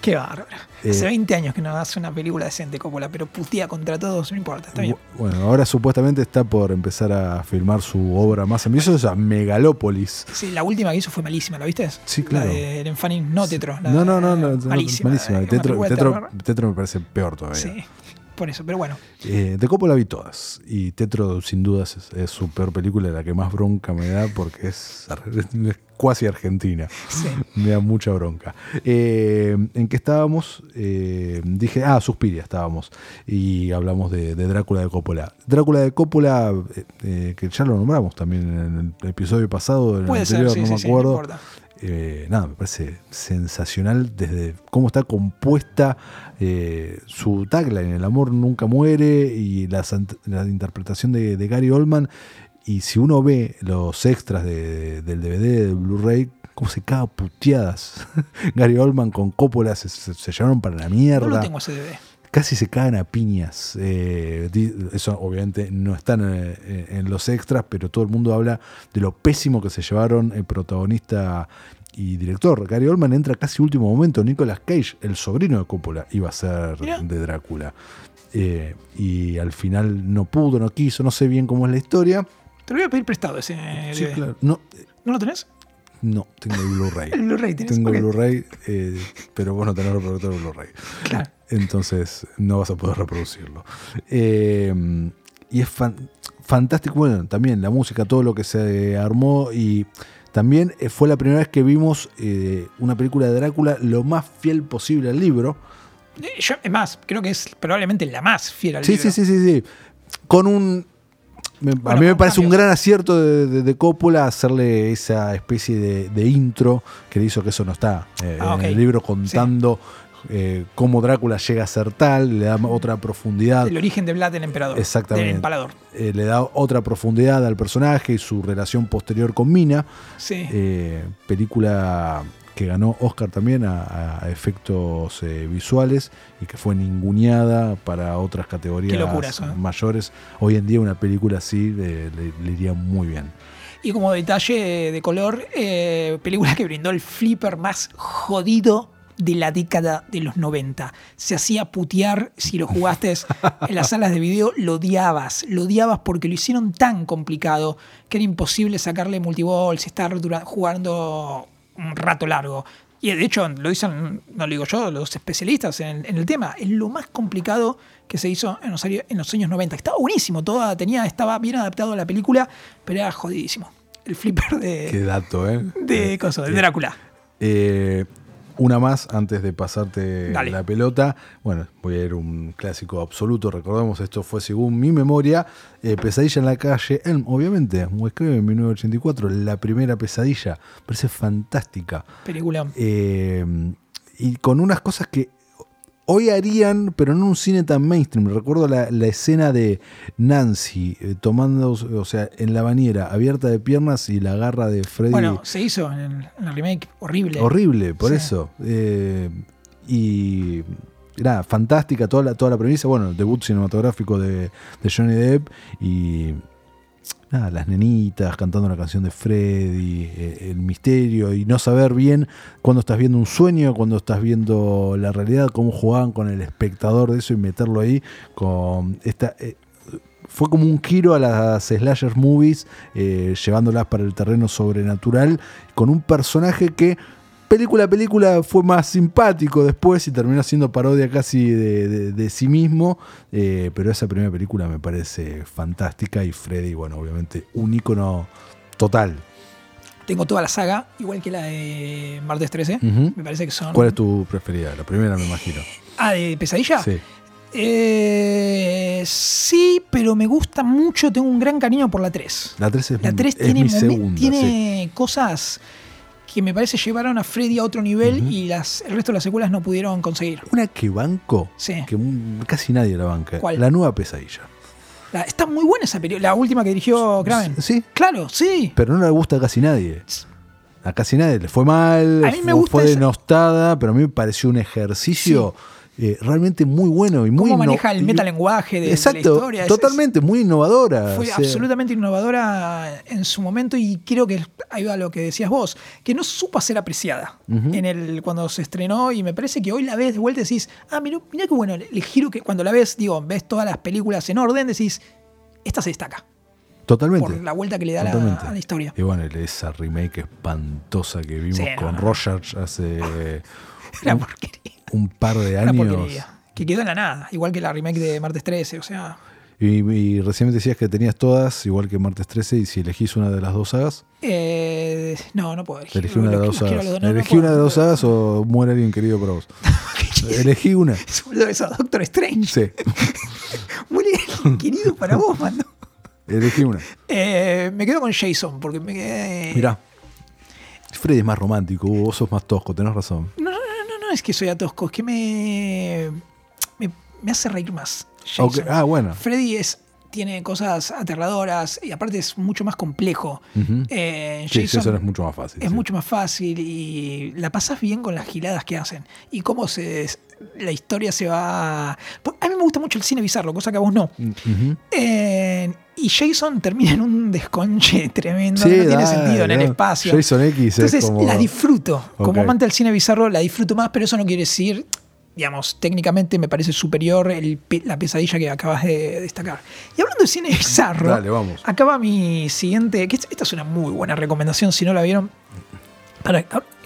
Qué bárbaro. Eh, Hace 20 años que no hace una película decente Coppola, pero putea contra todos, no importa, está bien. Bu- Bueno, ahora supuestamente está por empezar a filmar su obra más ambiciosa, Megalópolis. Sí, la última que hizo fue malísima, ¿la viste? Sí, claro. La de Fanning, no Tetro. la No, no, no, no, no, malísima. malísima. Tetro, Tetro-. Tetro me parece peor todavía. Sí, por eso, pero bueno. Eh, de Coppola vi todas. Y Tetro, sin dudas, es, es su peor película, la que más bronca me da porque es, cuasi argentina. Sí. Me da mucha bronca. Eh, ¿En qué estábamos? Eh, dije, ah, Suspiria estábamos. Y hablamos de, de Drácula de Coppola. Drácula de Coppola, eh, que ya lo nombramos también en el episodio pasado, en el Puede ser, anterior, sí, no sí, me no acuerdo. Eh, nada, me parece sensacional desde cómo está compuesta eh, su tagline, el amor nunca muere y la, interpretación de, de Gary Oldman. Y si uno ve los extras de- del DVD, del Blu-ray, cómo se caga puteadas. *laughs* Gary Oldman con Coppola se, se- se llevaron para la mierda No lo tengo ese DVD. casi se cagan a piñas. Eh, eso obviamente no están eh, en los extras, pero todo el mundo habla de lo pésimo que se llevaron el protagonista y director. Gary Oldman entra casi último momento. Nicolas Cage, el sobrino de Coppola, iba a ser de Drácula. Eh, y al final no pudo, no quiso, no sé bien cómo es la historia. Te lo voy a pedir prestado ese Sí, claro. No, ¿No lo tenés? no, tengo el Blu-ray. *laughs* El Blu-ray tenés. Tengo el Ok. Blu-ray, eh, pero vos no tenés reproductor de Blu-ray. Claro. Entonces no vas a poder reproducirlo. Eh, y es fan- fantástico, bueno, también la música, todo lo que se armó y también eh, fue la primera vez que vimos eh, una película de Drácula lo más fiel posible al libro. Eh, Yo, es más, creo que es probablemente la más fiel al Sí, libro. sí, sí, sí, sí. Con un... me- a mí me parece un gran acierto de, de- de Coppola hacerle esa especie de, de intro que le hizo que eso no está eh, Ah, en el libro contando eh, cómo Drácula llega a ser tal, le da otra profundidad. El origen de Vlad el emperador. Exactamente. Del empalador. eh, le da otra profundidad al personaje y su relación posterior con Mina. Sí. Eh, película que ganó Oscar también a, a efectos eh, visuales y que fue ninguneada para otras categorías Qué locura eso, mayores. Hoy en día una película así le, le- le iría muy bien. Y como detalle de color, eh, película que brindó el flipper más jodido de la década de los 90. Se hacía putear si lo jugaste en las salas de video, lo odiabas. Lo odiabas porque lo hicieron tan complicado que era imposible sacarle multiballs, estar jugando un rato largo. Y de hecho, lo dicen, no lo digo yo, los especialistas en, en el tema, es lo más complicado que se hizo en los, años- en los años 90. Estaba buenísimo, toda, tenía, estaba bien adaptado a la película, pero era jodidísimo. El flipper Qué de, dato, ¿eh? de, coso, de Drácula. Eh, una más antes de pasarte Dale. la pelota. Bueno, voy a ir un clásico absoluto. Recordemos, esto fue según mi memoria. eh, pesadilla en la calle Elm, obviamente. Wes Craven en 1984. La primera pesadilla. Parece fantástica. Película. Eh, y con unas cosas que hoy harían, pero no en un cine tan mainstream. Recuerdo la, la escena de Nancy eh, tomando, o sea, en la bañera, abierta de piernas y la garra de Freddy. Bueno, se hizo en, el- en remake, horrible. Horrible, por Sí. eso. Eh, y nada, fantástica toda la, toda la premisa. Bueno, el debut cinematográfico de, de Johnny Depp y nada, las nenitas cantando la canción de Freddy, eh, el misterio y no saber bien cuando estás viendo un sueño, cuando estás viendo la realidad, cómo jugaban con el espectador de eso y meterlo ahí con esta... eh, fue como un giro a las slasher movies, eh, llevándolas para el terreno sobrenatural, con un personaje que película a película fue más simpático después y terminó siendo parodia casi de, de- de sí mismo, eh, pero esa primera película me parece fantástica y Freddy, bueno, obviamente un ícono total. Tengo toda la saga, igual que la de Martes 13. Ujú. Me parece que son. ¿Cuál es tu preferida? La primera me imagino. Ah, de Pesadilla. Sí. Eh, sí, pero me gusta mucho, tengo un gran cariño por la 3. La 3 es, La 3 es tiene, mi sí. tiene cosas que me parece llevaron a Freddy a otro nivel y las, el resto de las secuelas no pudieron conseguir. Una que banco, Sí. que casi nadie la banca. ¿Cuál? La nueva pesadilla. La- está muy buena esa película, la última que dirigió Kraven. Sí, Claro, sí. pero no le gusta a casi nadie. A casi nadie le fue mal, A mí me gusta fue esa- denostada, pero a mí me pareció un ejercicio eh, realmente muy bueno y muy Cómo maneja el metalenguaje de, de la Exacto, historia. es- totalmente, muy innovadora. Fue o sea, absolutamente innovadora en su momento y creo que ahí va lo que decías vos, que no supo ser apreciada en el cuando se estrenó y me parece que hoy la ves de vuelta y decís, ah, mira, mira qué bueno, el, giro que cuando la ves, digo, ves todas las películas en orden, decís, esta se destaca Totalmente. por la vuelta que le da la- a la historia. Y bueno, esa remake espantosa que vimos Sí, con no. Rogers hace *laughs* un, porquería. Un par de años. Que quedó en la nada, igual que la remake de Martes 13, o sea, Y, y recién decías que tenías todas, igual que Martes 13, y si elegís una de las dos sagas, eh, no, no puedo elegir. elegí una de las dos sagas. no, elegí puedo, una de no dos sagas o muere alguien querido para vos. *laughs* elegí una. *laughs* Es boludo eso, Doctor Strange. Sí, *laughs* Muy bien, querido para vos, mano. elegí una. Eh, me quedo con Jason, porque me quedé. Mirá. Freddy es más romántico, vos sos más tosco, tenés razón. No, no, no es que soy atosco, es que me. me, me hace reír más. Jason. Ok, Ah, bueno. Freddy es, tiene cosas aterradoras y aparte es mucho más complejo. Eh, Sí, Jason es mucho más fácil. es sí. mucho más fácil y la pasas bien con las giladas que hacen y cómo se la historia se va. A mí me gusta mucho el cine bizarro, cosa que a vos no. Eh, y Jason termina en un desconche *laughs* tremendo, Sí, no tiene dale, sentido en el espacio. Jason X es Entonces como- la disfruto. Como amante del cine bizarro la disfruto más, pero eso no quiere decir, digamos, técnicamente me parece superior el la pesadilla que acabas de destacar. Y hablando de cine bizarro, Dale, vamos. acaba mi siguiente, que esta es una muy buena recomendación si no la vieron. Para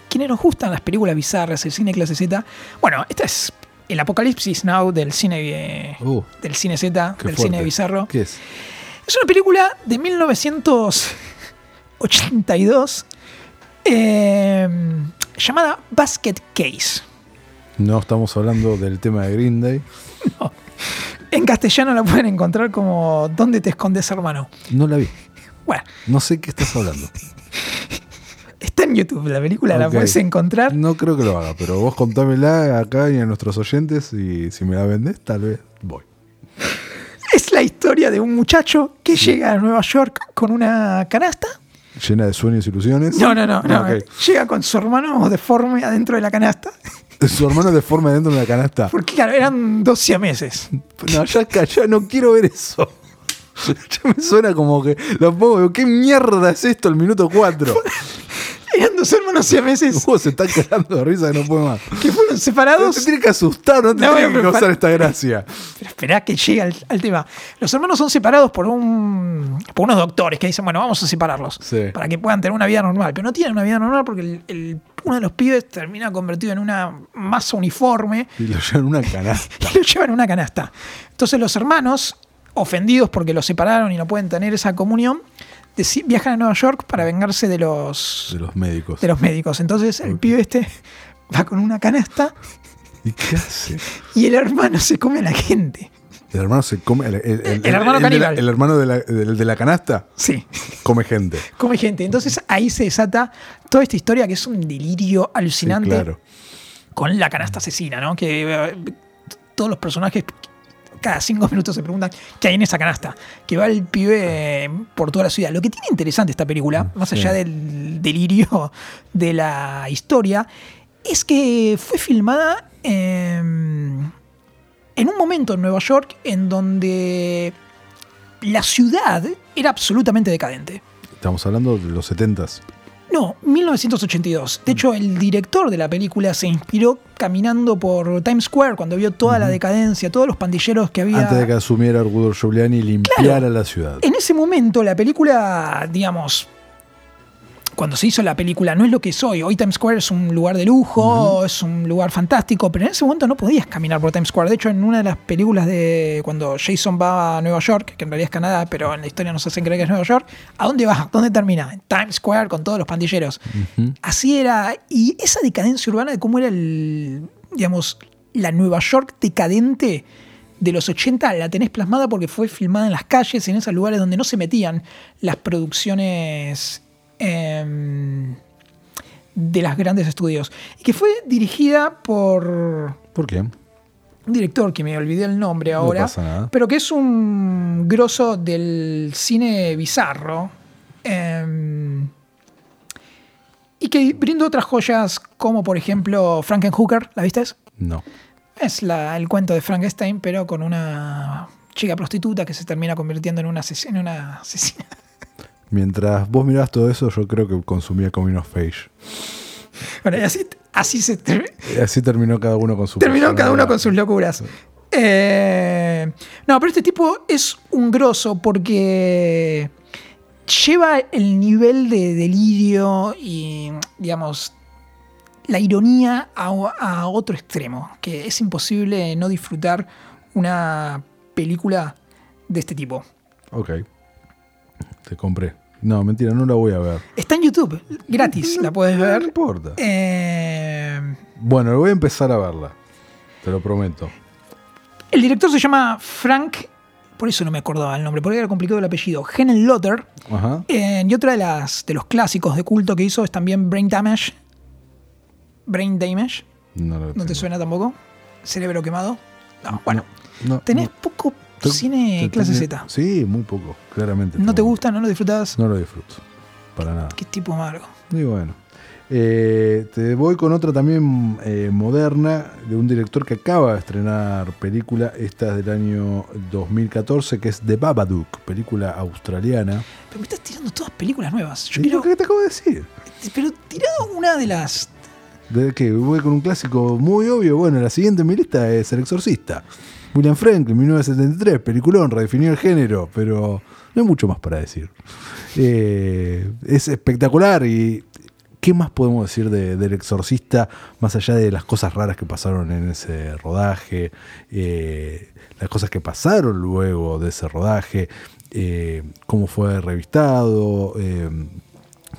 quienes nos gustan las películas bizarras, el cine clase Z, bueno, esta es el apocalipsis now del cine Uh, del cine Z, del fuerte. cine bizarro. ¿Qué es? Es una película de 1982 eh, llamada Basket Case. No estamos hablando del tema de Green Day. *laughs* En castellano la pueden encontrar como ¿Dónde te escondes, hermano? No la vi. Bueno, No sé qué estás hablando. está en YouTube la película, la puedes encontrar. No creo que lo haga, pero vos contámela acá y a nuestros oyentes y si me la vendés, tal vez voy. Es la historia de un muchacho que llega a Nueva York con una canasta Llena de sueños y ilusiones. No, no, no. no. Ok. Llega con su hermano deforme adentro de la canasta. Su hermano deforme dentro de una canasta. Porque, claro, eran dos siameses. No, ya, ya no quiero ver eso. *laughs* Ya me suena como que lo pongo. ¿Qué mierda es esto el minuto 4? *laughs* Eran dos hermanos siameses se está cagando de risa que no puede más. que fueron No separados. te tiene que asustar, no te No, tiene que causar esta gracia. Pero esperá que llegue al, al tema. Los hermanos son separados por un por unos doctores que dicen, bueno, vamos a separarlos Sí. para que puedan tener una vida normal. Pero no tienen una vida normal porque el- el- uno de los pibes termina convertido en una masa uniforme Y lo llevan en una canasta. *laughs* y lo llevan en una canasta. Entonces los hermanos, ofendidos porque los separaron y no pueden tener esa comunión, viajan a Nueva York para vengarse de los, De los médicos. de los médicos. Entonces el pibe este va con una canasta *laughs* ¿Y qué hace? y el hermano se come a la gente. El hermano se come. El, El hermano de la- caníbal. el hermano de la, de la canasta Sí. come gente. *laughs* come gente. Entonces ahí se desata toda esta historia que es un delirio Sí, alucinante claro. con la canasta asesina, ¿no? Que eh, todos los personajes cada cinco minutos se preguntan qué hay en esa canasta. Que va el pibe eh, por toda la ciudad. Lo que tiene interesante esta película, más Sí. allá del delirio de la historia, es que fue filmada en, en un momento en Nueva York en donde la ciudad era absolutamente decadente. Estamos hablando de los 70s. No, 1982. De hecho, el director de la película se inspiró caminando por Times Square cuando vio toda la decadencia, todos los pandilleros que había. Antes de que asumiera Arturo Giuliani y limpiara la ciudad. En ese momento, la película, digamos, cuando se hizo la película, no es lo que es hoy. Hoy Times Square es un lugar de lujo, es un lugar fantástico, pero en ese momento no podías caminar por Times Square. De hecho, en una de las películas de cuando Jason va a Nueva York, que en realidad es Canadá, pero en la historia nos hacen creer que es Nueva York, ¿a dónde va? ¿Dónde termina? En Times Square con todos los pandilleros. Así era. Y esa decadencia urbana de cómo era el, digamos, la Nueva York decadente de los 80 la tenés plasmada porque fue filmada en las calles, en esos lugares donde no se metían las producciones em, de las grandes estudios. Y que fue dirigida por ¿Por un director que me olvidé el nombre ahora, pasa nada. pero que es un grosso del cine bizarro. em, y que brindó otras joyas como por ejemplo Frankenhooker, ¿la viste? No. Es la- el cuento de Frankenstein, pero con una chica prostituta que se termina convirtiendo en una, ases- en una asesina. Mientras vos mirabas todo eso, yo creo que consumía Coming of Age. Bueno, y así, así se Y así terminó cada uno con su terminó cada uno con sus locuras. Eh, no, pero este tipo es un grosso porque lleva el nivel de delirio y, digamos, la ironía a, a otro extremo, que es imposible no disfrutar una película de este tipo. Ok. Te compré. No, mentira, no la voy a ver. Está en YouTube, gratis, la puedes No ver. importa. Eh, Bueno, voy a empezar a verla. Te lo prometo. el director se llama Frank, por eso no me acordaba el nombre, porque era complicado el apellido, Henen Lotter. Ajá. Eh, y otra de, las, de los clásicos de culto que hizo es también Brain Damage. Brain Damage, No, ¿no te suena tampoco? Cerebro quemado. No, bueno, No, tenés no. poco Cine clase Z. Sí, muy poco, claramente. ¿No te gusta? ¿No lo disfrutas? No lo disfruto. Para nada. Qué tipo amargo. Y bueno. Eh, te voy con otra también eh, moderna de un director que acaba de estrenar película. Esta es del año 2014, que es The Babadook, película australiana. Pero me estás tirando todas películas nuevas. Yo ¿Y quiero, lo que te acabo de decir? pero tirá una de las. ¿De qué? Voy con un clásico muy obvio. Bueno, la siguiente en mi lista es El Exorcista. William Franklin, 1973, peliculón, redefinió el género, pero no hay mucho más para decir. Eh, es espectacular y ¿qué más podemos decir de- del Exorcista más allá de las cosas raras que pasaron en ese rodaje, eh, las cosas que pasaron luego de ese rodaje, eh, cómo fue revistado?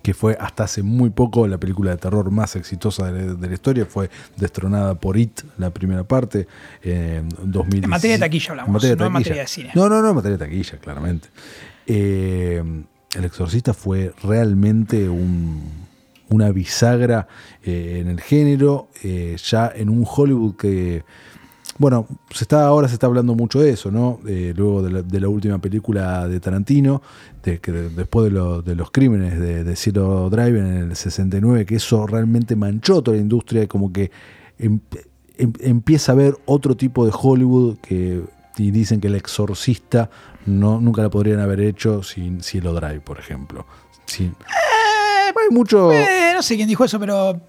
Que fue hasta hace muy poco la película de terror más exitosa de la, de la historia, fue destronada por It, la primera parte, en 2000. En materia de taquilla hablamos, no en materia de cine. No, no, no, en materia de taquilla, claramente. Eh, el Exorcista fue realmente un- una bisagra eh, en el género, eh, ya en un Hollywood que bueno, se está, ahora se está hablando mucho de eso, ¿no? Eh, luego de la, de la última película de Tarantino, de que de- después de, lo- de los crímenes de, de Zero Drive en el 69, que eso realmente manchó toda la industria, y como que em- em- empieza a haber otro tipo de Hollywood que y dicen que el exorcista no, nunca la podrían haber hecho sin Cielo Drive, por ejemplo. Sin, hay mucho. Eh, no sé quién dijo eso, pero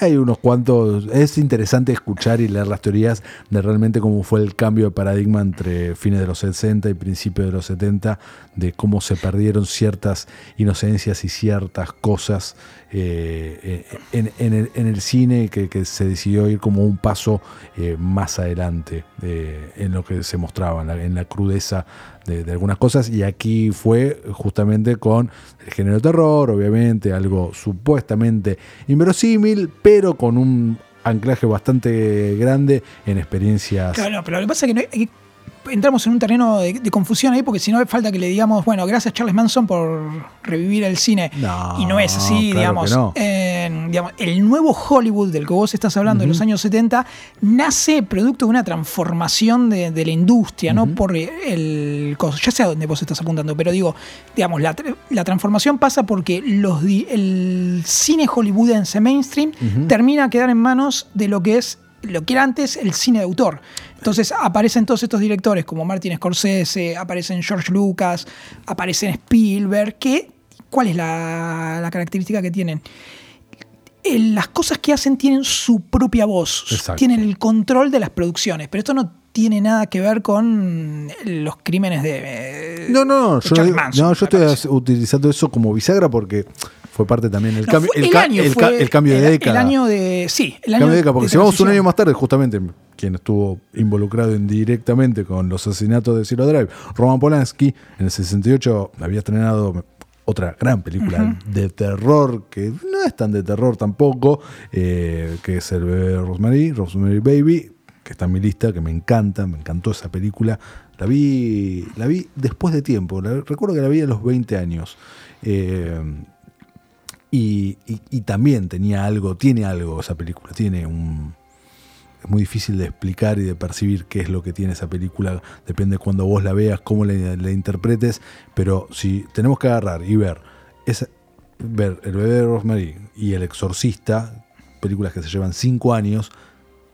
Hay unos cuantos. Es interesante escuchar y leer las teorías de realmente cómo fue el cambio de paradigma entre fines de los 60 y principios de los 70, de cómo se perdieron ciertas inocencias y ciertas cosas eh, eh, en, el, cine que, se decidió ir como un paso eh, más adelante en lo que se mostraba, en la, crudeza de, algunas cosas. Y aquí fue justamente con el género de terror, obviamente, algo supuestamente inverosímil, pero con un anclaje bastante grande en experiencias. Claro, pero lo que pasa es que no hay- entramos en un terreno de, de confusión ahí porque si no falta que le digamos, bueno, gracias Charles Manson por revivir el cine. No, y no es así, claro digamos, no. Eh, digamos. El nuevo Hollywood del que vos estás hablando de los años 70 nace producto de una transformación de, de la industria, no por el. Ya sé a dónde vos estás apuntando, pero digo, digamos, la, la transformación pasa porque los el cine hollywoodense mainstream termina a quedar en manos de lo que es lo que era antes el cine de autor. Entonces aparecen todos estos directores como Martin Scorsese, aparecen George Lucas, aparecen Spielberg, que ¿cuál es la, la característica que tienen? Las cosas que hacen tienen su propia voz, Exacto. tienen el control de las producciones, pero esto no tiene nada que ver con los crímenes de... eh, No, no, no, de yo, digo- Manson, no, yo estoy parece. utilizando eso como bisagra porque fue parte también del No, cambio, el, ca- año el ca- el cambio de década. El año de... Sí, el año Cambio de década, porque de si vamos un año más tarde, justamente quien estuvo involucrado indirectamente con los asesinatos de Zero Drive, Roman Polanski, en el 68 había estrenado otra gran película de terror, que no es tan de terror tampoco, eh, que es El bebé de Rosemary, Rosemary Baby, que está en mi lista, que me encanta, me encantó esa película. La vi, la vi después de tiempo, la- recuerdo que la vi a los 20 años. Eh, y, también tenía algo, tiene algo esa película, tiene un... Es muy difícil de explicar y de percibir qué es lo que tiene esa película, depende de cuando vos la veas, cómo la, interpretes, pero si tenemos que agarrar y ver, esa, ver El bebé de Rosemary y El exorcista, películas que se llevan cinco años,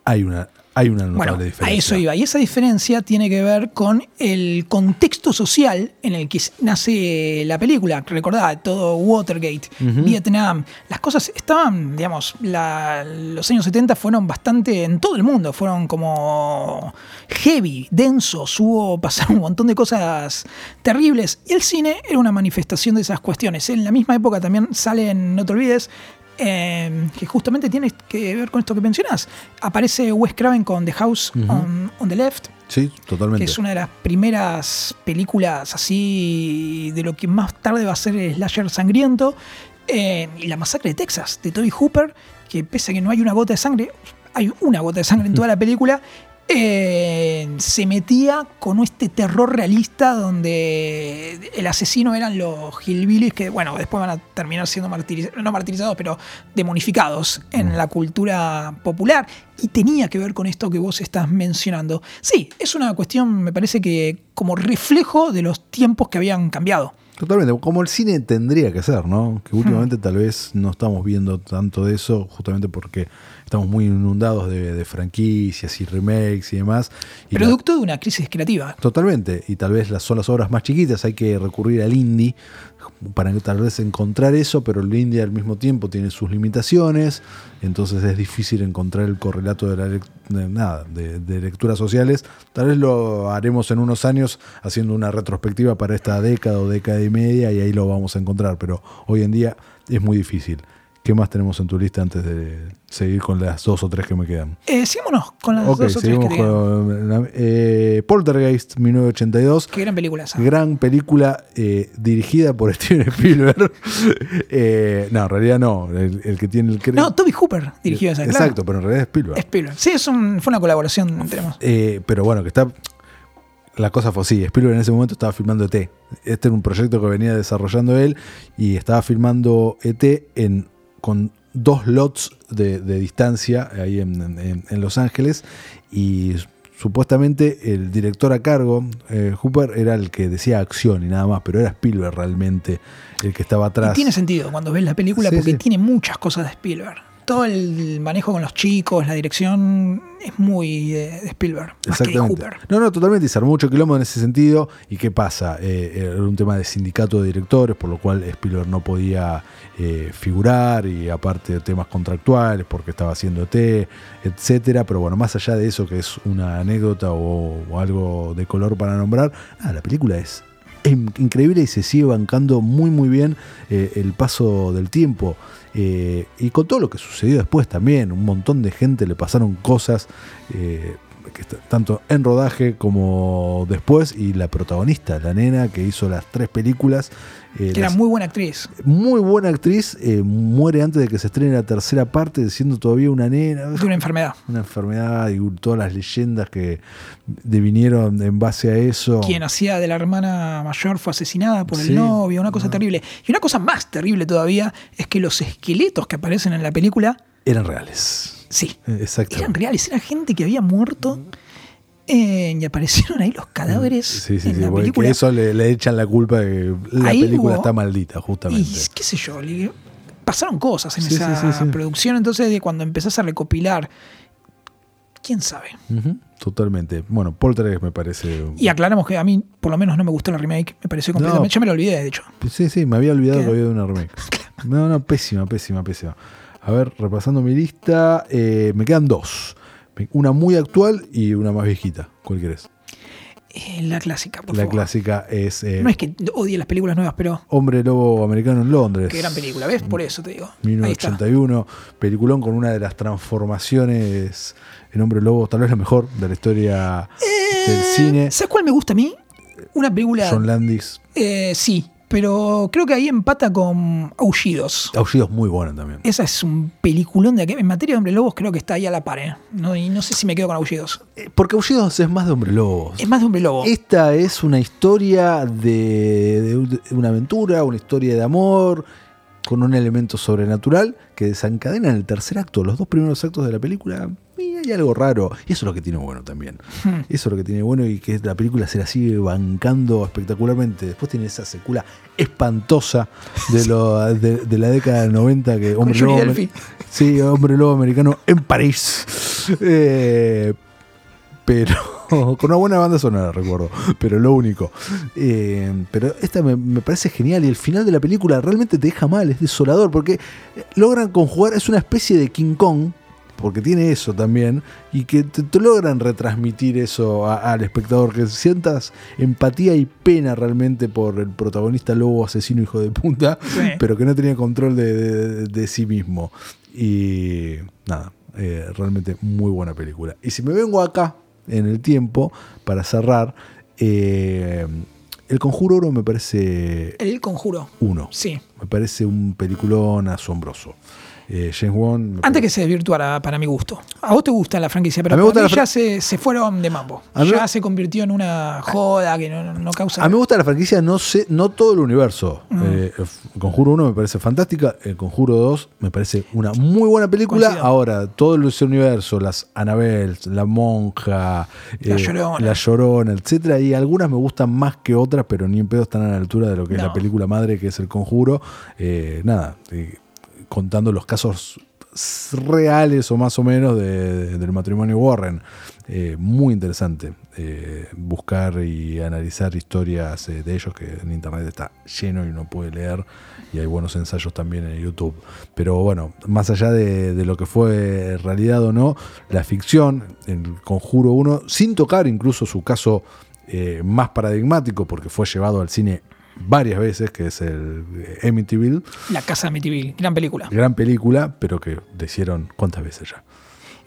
hay una, hay una notable Bueno, a diferencia. eso iba. Y esa diferencia tiene que ver con el contexto social en el que nace la película. Recordá, todo Watergate, Vietnam. Las cosas estaban, digamos, la- los años 70 fueron bastante en todo el mundo. Fueron como heavy, densos. Hubo, pasaron un montón de cosas terribles. Y el cine era una manifestación de esas cuestiones. En la misma época también salen, no te olvides, eh, que justamente tiene que ver con esto que mencionas. Aparece Wes Craven con The House on, on the Left, Sí, totalmente. que es una de las primeras películas así de lo que más tarde va a ser el slasher sangriento. Eh, y la masacre de Texas, de Toby Hooper, que pese a que no hay una gota de sangre, hay una gota de sangre en toda la *laughs* película, eh, se metía con este terror realista donde el asesino eran los hillbillies que, bueno, después van a terminar siendo martirizados, no martirizados, pero demonificados en la cultura popular. Y tenía que ver con esto que vos estás mencionando. Sí, es una cuestión, me parece que como reflejo de los tiempos que habían cambiado. Totalmente, como el cine tendría que ser, ¿no? Que últimamente tal vez no estamos viendo tanto de eso, justamente porque estamos muy inundados de, de franquicias y remakes y demás. Y la- Producto de una crisis creativa. totalmente, y tal vez las, son las obras más chiquitas, hay que recurrir al indie para tal vez encontrar eso, pero el indie al mismo tiempo tiene sus limitaciones, entonces es difícil encontrar el correlato de, la de nada, de, de lecturas sociales. Tal vez lo haremos en unos años haciendo una retrospectiva para esta década o década y media y ahí lo vamos a encontrar, pero hoy en día es muy difícil. ¿Qué más tenemos en tu lista antes de seguir con las dos o tres que me quedan? Eh, sigámonos con las dos o tres que con eh, Poltergeist 1982. Qué gran película esa. Gran película eh, dirigida por *laughs* Steven Spielberg. *laughs* Eh, no, en realidad no. El, el que tiene el No, Toby Hooper dirigió esa, claro. Exacto, pero en realidad es Spielberg. Spielberg. Sí, es un- fue una colaboración entre ambos. Eh, pero bueno, que está. La cosa fue así. Spielberg en ese momento estaba filmando ET. Este era un proyecto que venía desarrollando él y estaba filmando ET en, con dos lots de, de distancia ahí en, en- en Los Ángeles y supuestamente el director a cargo, eh, Hooper, era el que decía acción y nada más, pero era Spielberg realmente el que estaba atrás. Y tiene sentido cuando ves la película Sí, porque sí. tiene muchas cosas de Spielberg. Todo el manejo con los chicos, la dirección es muy de, Spielberg, más que de. Hooper. No, no, totalmente. Y se armó mucho quilombo en ese sentido. ¿Y qué pasa? Eh, era un tema de sindicato de directores, por lo cual Spielberg no podía eh, figurar y aparte de temas contractuales, porque estaba haciendo T, etcétera. Pero bueno, más allá de eso, que es una anécdota o, o algo de color para nombrar, nada, la película es increíble y se sigue bancando muy muy bien eh, el paso del tiempo. Eh, y con todo lo que sucedió después también, un montón de gente le pasaron cosas, eh, que está- tanto en rodaje como después, y la protagonista, la nena que hizo las tres películas, eh, Que era muy buena actriz. muy buena actriz, eh, muere antes de que se estrene la tercera parte, siendo todavía una nena De una enfermedad. una enfermedad y todas las leyendas que devinieron en base a eso. Quien hacía de la hermana mayor fue asesinada por Sí. el novio, una cosa Ah. terrible. Y una cosa más terrible todavía es que los esqueletos que aparecen en la película, Eran reales. Sí, Exacto. eran reales, era gente que había muerto eh, y aparecieron ahí los cadáveres Sí, sí, en sí. la película. eso le, le echan la culpa de que la Ahí película hubo- está maldita, Y justamente. qué sé yo, le- pasaron cosas en Sí, esa sí, sí, sí. producción, entonces de cuando empezás a recopilar, quién sabe. Totalmente. Bueno, Poltergeist me parece. Y aclaramos que a mí por lo menos no me gustó la remake, me pareció completamente, No. ya me lo olvidé de hecho. Sí, sí, me había olvidado ¿Qué? que había una remake. *laughs* No, no, pésima, pésima, pésima. A ver, repasando mi lista, eh, me quedan dos. Una muy actual y una más viejita. ¿Cuál querés? Eh, la clásica, por la favor. clásica es eh, No es que odie las películas nuevas, pero Hombre Lobo Americano en Londres. qué gran película, ¿ves? Por eso te digo. Ahí está. 1981, peliculón con una de las transformaciones en Hombre Lobo, tal vez la mejor de la historia del cine. ¿Sabes cuál me gusta a mí? Una película. John Landis, eh, sí, pero creo que ahí empata con Aullidos. Aullidos muy bueno también. Esa es un peliculón de aquel. En materia de hombre lobos, creo que está ahí a la par. ¿eh? No, y no sé si me quedo con Aullidos. Eh, Porque Aullidos es más de Hombre Lobo. Es más de hombre lobo. Esta es una historia de, de una aventura, una historia de amor, con un elemento sobrenatural que desencadena en el tercer acto. Los dos primeros actos de la película, y hay algo raro. Y eso es lo que tiene bueno también. Hmm. Eso es lo que tiene bueno y que la película se la sigue bancando espectacularmente. Después tiene esa secuela espantosa de, lo- de, de la década del 90 que Hombre Lobo, sí, Hombre Lobo americano en París. Eh, pero *laughs* con una buena banda sonora, recuerdo. Pero lo único. Eh, pero esta me, me parece genial y el final de la película realmente te deja mal, es desolador, porque logran conjugar, es una especie de King Kong, porque tiene eso también, y que te, te logran retransmitir eso a- al espectador, que sientas empatía y pena realmente por el protagonista lobo asesino hijo de puta, Sí. pero que no tenía control de, de- de sí mismo. Y nada, eh, realmente muy buena película. Y si me vengo acá, en el tiempo, para cerrar, eh, El Conjuro Oro me parece El conjuro. uno. Sí. Me parece un peliculón asombroso. Eh, James Wan. Antes que se desvirtuara para mi gusto. A vos te gusta la franquicia, pero A mí para me gusta mí la fran- ya se, se fueron de mambo. A mí- Ya se convirtió en una joda que no, no causa. A mí me gusta la franquicia, no sé, no todo el universo. Mm. Eh, Conjuro 1 me parece fantástica, el Conjuro 2 me parece una muy buena película. Coincido. Ahora, todo ese universo, las Annabelle, la monja, La eh, Llorona. la Llorona, etcétera, y algunas me gustan más que otras, pero ni en pedo están a la altura de lo que es la película madre, que es el Conjuro. Eh, nada, contando los casos reales o más o menos de- de- del matrimonio Warren. Eh, muy interesante eh, buscar y analizar historias eh, de ellos que en internet está lleno y uno puede leer y hay buenos ensayos también en YouTube. Pero bueno, más allá de, de lo que fue realidad o no, la ficción, el Conjuro 1, sin tocar incluso su caso más paradigmático porque fue llevado al cine varias veces, que es el eh, Amityville, La Casa de Amityville. Gran película. gran película, pero que le hicieron cuántas veces ya.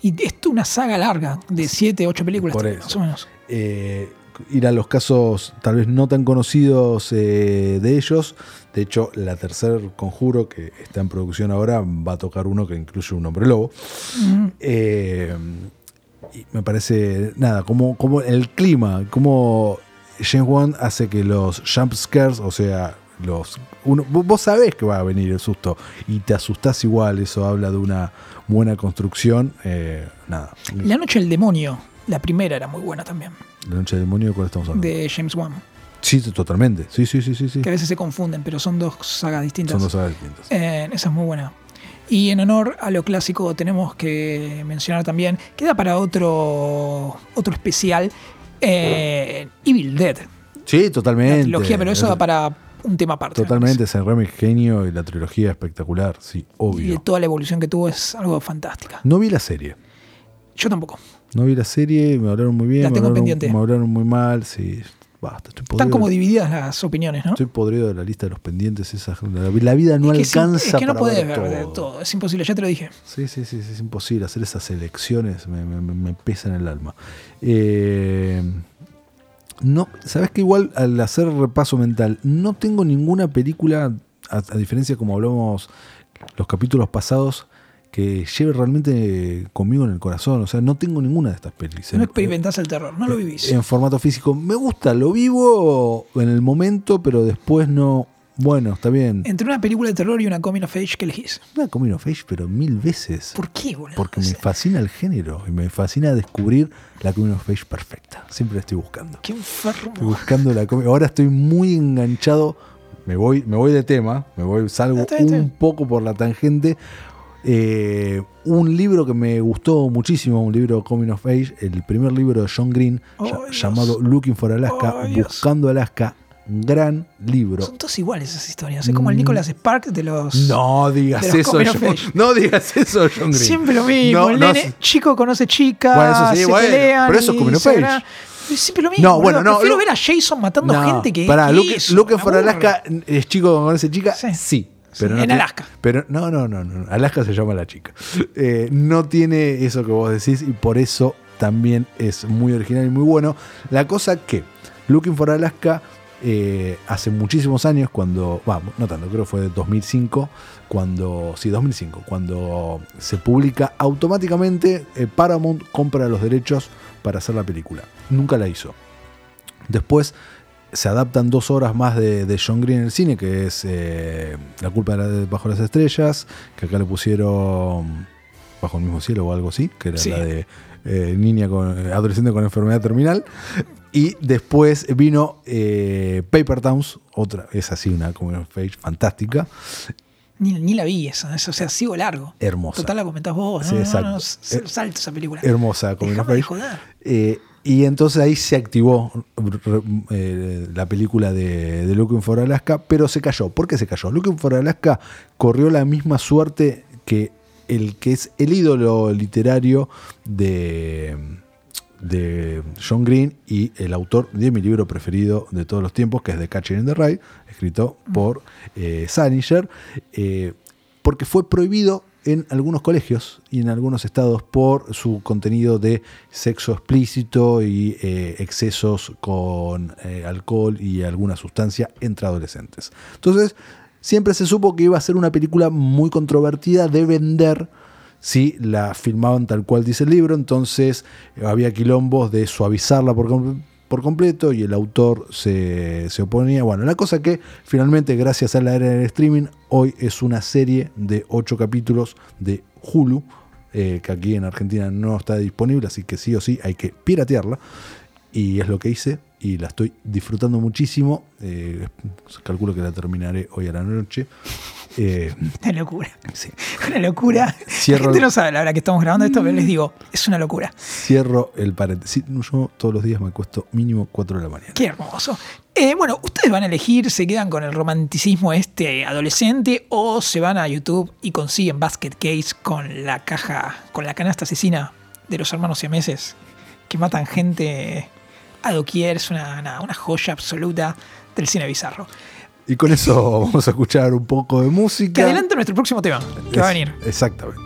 Y esto una saga larga de 7, 8 películas, Por eso. más o menos. eh, ir a los casos tal vez no tan conocidos eh, de ellos. De hecho, la tercer conjuro que está en producción ahora va a tocar uno que incluye un hombre lobo. Eh, y me parece, nada, como, como el clima, como James Wan hace que los jump scares, o sea, los uno, vos vos sabés que va a venir el susto y te asustás igual, eso habla de una buena construcción. eh, nada, La Noche del Demonio La primera era muy buena también, La noche del demonio, ¿de cuál estamos hablando? de James Wan. Sí, totalmente. Sí, sí, sí, sí. sí. Que a veces se confunden, pero son dos sagas distintas. Son dos sagas distintas. Eh, esa es muy buena. Y en honor a lo clásico tenemos que mencionar también, queda para otro, otro especial, eh, Evil Dead, Sí, totalmente. la trilogía, pero eso Es- da para un tema aparte. me Totalmente, San Raimi genio y la trilogía espectacular, sí, parece. Y obvio. toda la evolución que tuvo es algo fantástica. No vi la serie. Yo tampoco. No vi la serie, me hablaron muy bien, La me, tengo hablaron, pendiente. me hablaron muy mal, sí. Basta, estoy podrido. Están como divididas las opiniones, ¿no? Estoy podrido de la lista de los pendientes. Esa, la, la vida no es que, alcanza es que no para podés ver todo. todo. Es imposible, ya te lo dije. Sí, sí, sí, sí, es imposible hacer esas elecciones, me- me pesa en el alma. Eh, no, sabes que igual al hacer repaso mental, no tengo ninguna película, a, a diferencia como hablamos los capítulos pasados, que lleve realmente conmigo en el corazón. O sea, no tengo ninguna de estas pelis. No En- experimentás el terror, no lo vivís. En formato físico. Me gusta, lo vivo en el momento, pero después no. Bueno, está bien. Entre una película de terror y una coming of age, ¿qué elegís? Una coming of age, pero mil veces. ¿Por qué, boludo? Porque me fascina el género y me fascina descubrir la coming of age perfecta. Siempre la estoy buscando. Qué enfermo. Estoy buscando la coming. Ahora estoy muy enganchado. Me voy, me voy de tema, me voy, salgo Está bien, está un poco por la tangente. Eh, un libro que me gustó muchísimo, un libro Coming of Age, el primer libro de John Green, Oh, llamado Looking for Alaska, Oh. Buscando Alaska, gran libro. Son todas iguales esas historias. Es como el Nicholas Spark de los. No digas los eso, John, no digas eso, John Green. Siempre lo mismo. No, el no, nene, chico conoce chica, Bueno, eso sí, se bueno, pelean. pero eso es coming of age. siempre lo mismo. No, bueno, no, Prefiero lo- ver a Jason matando No, gente que. Luke me for. Alaska es chico con esa chica, Sí. sí. Pero Sí, no en tiene- Alaska. Pero no, no, no, no. Alaska se llama la chica. Eh, no tiene eso que vos decís y por eso también es muy original y muy bueno. La cosa que Looking for Alaska eh, hace muchísimos años, cuando, vamos, no tanto, creo que fue 2005, cuando, sí, 2005, cuando se publica automáticamente, eh, Paramount compra los derechos para hacer la película. Nunca la hizo. Después se adaptan dos horas más de, de John Green en el cine, que es eh, La culpa de Bajo las Estrellas, que acá le pusieron Bajo el mismo cielo o algo así, que era Sí. la de eh, niña con adolescente con enfermedad terminal. Y después vino eh, Paper Towns, otra, es así una coming of age fantástica, Ni, ni la vi esa. eso, o sea, sigo largo. hermosa. Total la comentás vos. Sí, no, no, exacto. no, Eh, salto esa película. hermosa coming of Déjame de age. joder. Eh, y entonces ahí se activó eh, la película de, de Looking for Alaska, pero se cayó. ¿Por qué se cayó? Looking for Alaska corrió la misma suerte que el que es el ídolo literario de, de John Green y el autor de mi libro preferido de todos los tiempos, que es The Catcher in the Rye, escrito por eh, Salinger, eh, porque fue prohibido en algunos colegios y en algunos estados por su contenido de sexo explícito y eh, excesos con eh, alcohol y alguna sustancia entre adolescentes. Entonces, siempre se supo que iba a ser una película muy controvertida de vender si la filmaban tal cual dice el libro, entonces había quilombos de suavizarla por, por completo y el autor se, se oponía. Bueno, la cosa que finalmente, gracias a la era del streaming, hoy es una serie de ocho capítulos de Hulu, eh, que aquí en Argentina no está disponible, así que sí o sí hay que piratearla. Y es lo que hice y la estoy disfrutando muchísimo. Eh, calculo que la terminaré hoy a la noche. *laughs* Eh, Una locura. sí. Una locura. *laughs* Cierro- La gente no sabe la hora que estamos grabando esto, pero les digo, es una locura. Cierro el paréntesis. Yo todos los días me acuesto mínimo 4 de la mañana. Qué hermoso. Eh, bueno, ustedes van a elegir, se quedan con el romanticismo este adolescente o se van a YouTube y consiguen Basket Case con la caja, con la canasta asesina de los hermanos siameses que matan gente a doquier. Es una, una- una joya absoluta del cine bizarro. Y con eso vamos a escuchar un poco de música. Que adelante nuestro próximo tema, que va a venir. Exactamente.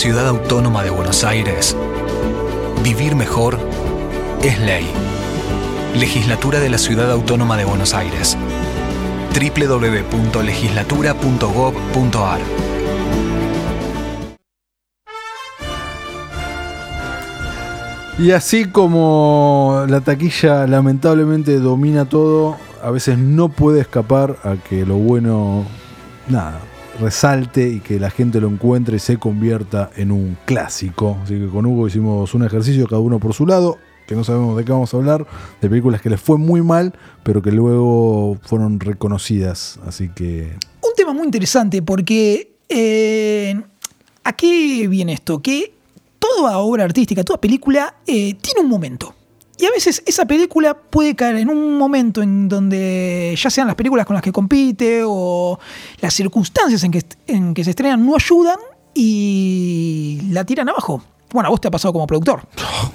Ciudad Autónoma de Buenos Aires, vivir mejor es ley. Legislatura de la Ciudad Autónoma de Buenos Aires. www.legislatura.gov.ar Y así como la taquilla lamentablemente domina todo, a veces no puede escapar a que lo bueno, nada, resalte y que la gente lo encuentre y se convierta en un clásico. Así que con Hugo hicimos un ejercicio, cada uno por su lado, que no sabemos de qué vamos a hablar, de películas que les fue muy mal, pero que luego fueron reconocidas. Así que... Un tema muy interesante porque... Eh, ¿A qué viene esto? Que toda obra artística, toda película eh, tiene un momento. Y a veces esa película puede caer en un momento en donde ya sean las películas con las que compite o las circunstancias en que, en que se estrenan no ayudan y la tiran abajo. Bueno, a vos te ha pasado como productor.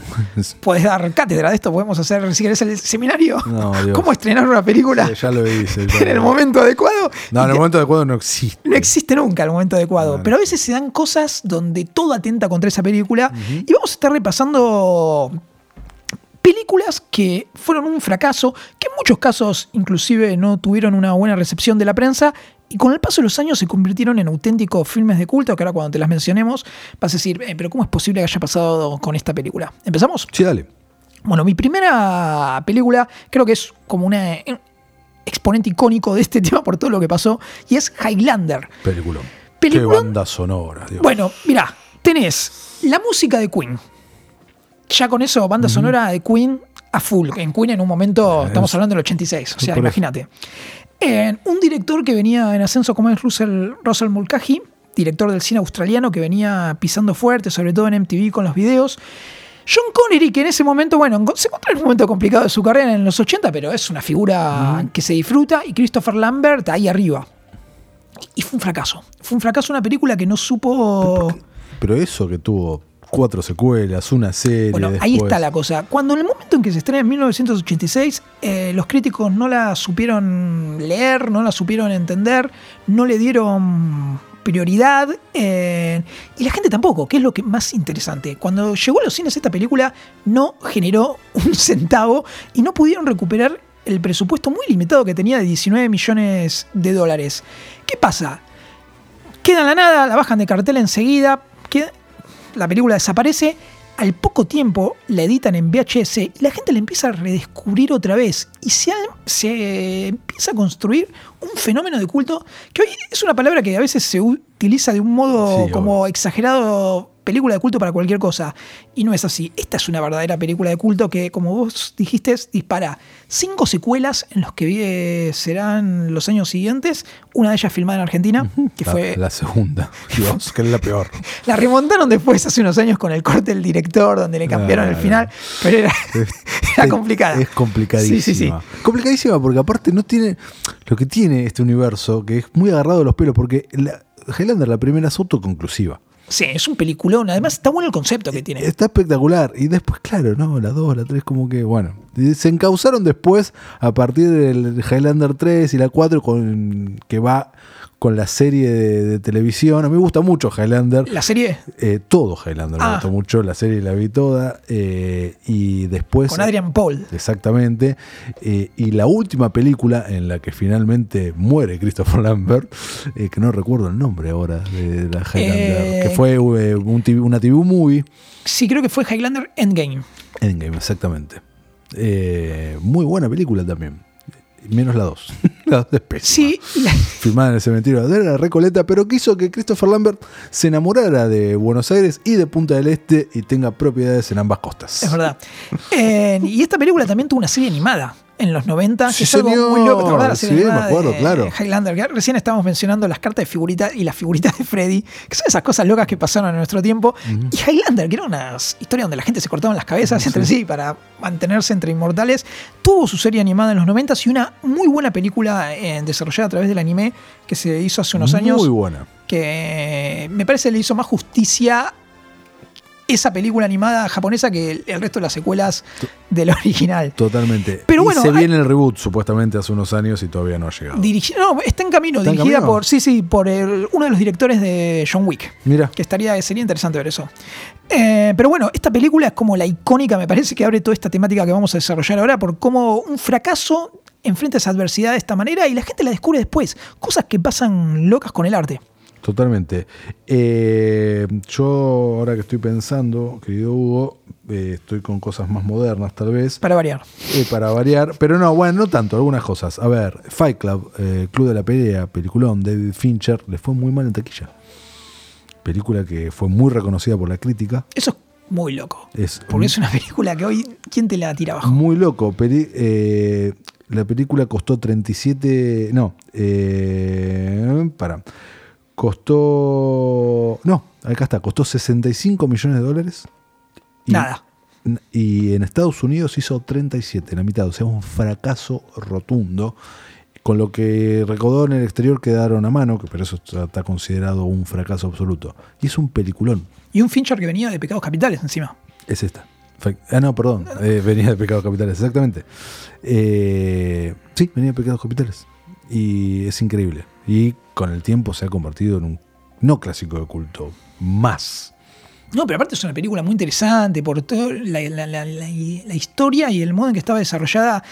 *laughs* Puedes dar cátedra de esto, podemos hacer, si querés, el seminario. No. ¿Cómo estrenar una película Sí, ya lo hice. ya *laughs* en el momento adecuado? No, en el momento adecuado no existe. no existe nunca el momento adecuado, Claro. pero a veces se dan cosas donde todo atenta contra esa película y vamos a estar repasando películas que fueron un fracaso, que en muchos casos inclusive no tuvieron una buena recepción de la prensa y con el paso de los años se convirtieron en auténticos filmes de culto que ahora cuando te las mencionemos vas a decir, "Eh, pero ¿cómo es posible que haya pasado con esta película? ¿Empezamos? Sí, dale. Bueno, mi primera película creo que es como una, un exponente icónico de este *laughs* tema por todo lo que pasó y es Highlander. Película. Qué banda sonora, Dios. Bueno, mirá, tenés la música de Queen. Ya con eso, banda sonora de Queen a full. En Queen en un momento, estamos hablando del 86, o sea, imagínate. Eh, un director que venía en ascenso como es Russell, Russell Mulcahy, director del cine australiano que venía pisando fuerte, sobre todo en MTV con los videos. John Connery, que en ese momento, bueno, se encontró en un momento complicado de su carrera en los 80, pero es una figura que se disfruta, y Christopher Lambert ahí arriba. Y fue un fracaso. Fue un fracaso una película que no supo... Pero eso que tuvo cuatro secuelas, una serie. Bueno, ahí está la cosa. Cuando en el momento en que se estrena en 1986, eh, los críticos no la supieron leer, no la supieron entender, no le dieron prioridad eh, y la gente tampoco, que es lo que más interesante. Cuando llegó a los cines esta película no generó *laughs* un centavo y no pudieron recuperar el presupuesto muy limitado que tenía de 19 millones de dólares. ¿Qué pasa? Queda en la nada, la bajan de cartel enseguida, la película desaparece, al poco tiempo la editan en VHS y la gente la empieza a redescubrir otra vez y se, se empieza a construir un fenómeno de culto que hoy es una palabra que a veces se utiliza de un modo Sí, como exagerado película de culto para cualquier cosa y no es así. Esta es una verdadera película de culto que como vos dijiste dispara cinco secuelas en los que serán los años siguientes, una de ellas filmada en Argentina, que la, fue la segunda. *laughs* Dios, que es la peor. la remontaron después hace unos años con el corte del director, donde le cambiaron el final, pero era, *laughs* era complicada. Es complicadísima. Sí, sí, sí. Complicadísima porque aparte no tiene lo que tiene este universo, que es muy agarrado de los pelos, porque la, Highlander, la primera es autoconclusiva. Sí, es un peliculón. Además, está bueno el concepto que tiene. Está espectacular. Y después, claro, no, la 2, la 3, como que, bueno. Se encauzaron después a partir del Highlander 3 y la 4, con, que va con la serie de, de televisión. A mí me gusta mucho Highlander. La serie Eh, todo Highlander me Ah. gustó mucho. La serie la vi toda. eh, y después. con Adrian Paul. Exactamente. Eh, y la última película en la que finalmente muere Christopher Lambert, eh, que no recuerdo el nombre ahora de la Highlander, que fue un TV una TV movie. Sí, creo que fue Highlander Endgame. Endgame, exactamente. Muy buena película también. Menos la 2. *laughs* la 2 es pésima. Sí, la- *laughs* Filmada en el cementerio de la Recoleta, pero que hizo que Christopher Lambert se enamorara de Buenos Aires y de Punta del Este y tenga propiedades en ambas costas. es verdad. *laughs* Eh, y esta película también tuvo una serie animada en los 90, Sí, que es algo muy loco. ¿Te acordás Sí, me acuerdo, de claro. Highlander? Que recién estábamos mencionando las cartas de figuritas y las figuritas de Freddy, que son esas cosas locas que pasaron en nuestro tiempo. Y Highlander, que era una historia donde la gente se cortaban las cabezas entre sí para mantenerse entre inmortales, tuvo su serie animada en los 90 y una muy buena película eh, desarrollada a través del anime que se hizo hace unos años Muy buena. que me parece le hizo más justicia esa película animada japonesa que el, el resto de las secuelas del original. Totalmente. Pero Y bueno, se hay- viene el reboot supuestamente hace unos años y todavía no ha llegado. Dirigi- no, está en camino, ¿Está en dirigida camino? por, sí, sí, por el- uno de los directores de John Wick. Mira. Que estaría, sería interesante ver eso. Eh, pero bueno, esta película es como la icónica, me parece que abre toda esta temática que vamos a desarrollar ahora, por cómo un fracaso enfrenta esa adversidad de esta manera y la gente la descubre después. Cosas que pasan locas con el arte. Totalmente. Eh, yo ahora que estoy pensando, querido Hugo, eh, estoy con cosas más modernas tal vez, Para variar. eh, para variar, pero no, bueno, no tanto, algunas cosas. A ver, Fight Club, eh, Club de la Pelea, peliculón, David Fincher, le fue muy mal en taquilla. Película que fue muy reconocida por la crítica. Eso es muy loco. Es Porque es una película que hoy, ¿quién te la tira abajo? muy loco. Eh, la película costó 37. No, eh, para. Costó. No, acá está. Costó 65 millones de dólares. Y- Nada. Y en Estados Unidos hizo 37, la mitad. O sea, un fracaso rotundo. Con lo que recaudó en el exterior quedaron a mano, que por eso está considerado un fracaso absoluto. Y es un peliculón. Y un Fincher que venía de Pecados Capitales encima. Es esta. Ah, no, perdón. eh, venía de Pecados Capitales, exactamente. Eh, sí, venía de Pecados Capitales. Y es increíble. Y con el tiempo se ha convertido en un no clásico de culto, más. No, pero aparte es una película muy interesante por toda la, la- la- la- la historia y el modo en que estaba desarrollada.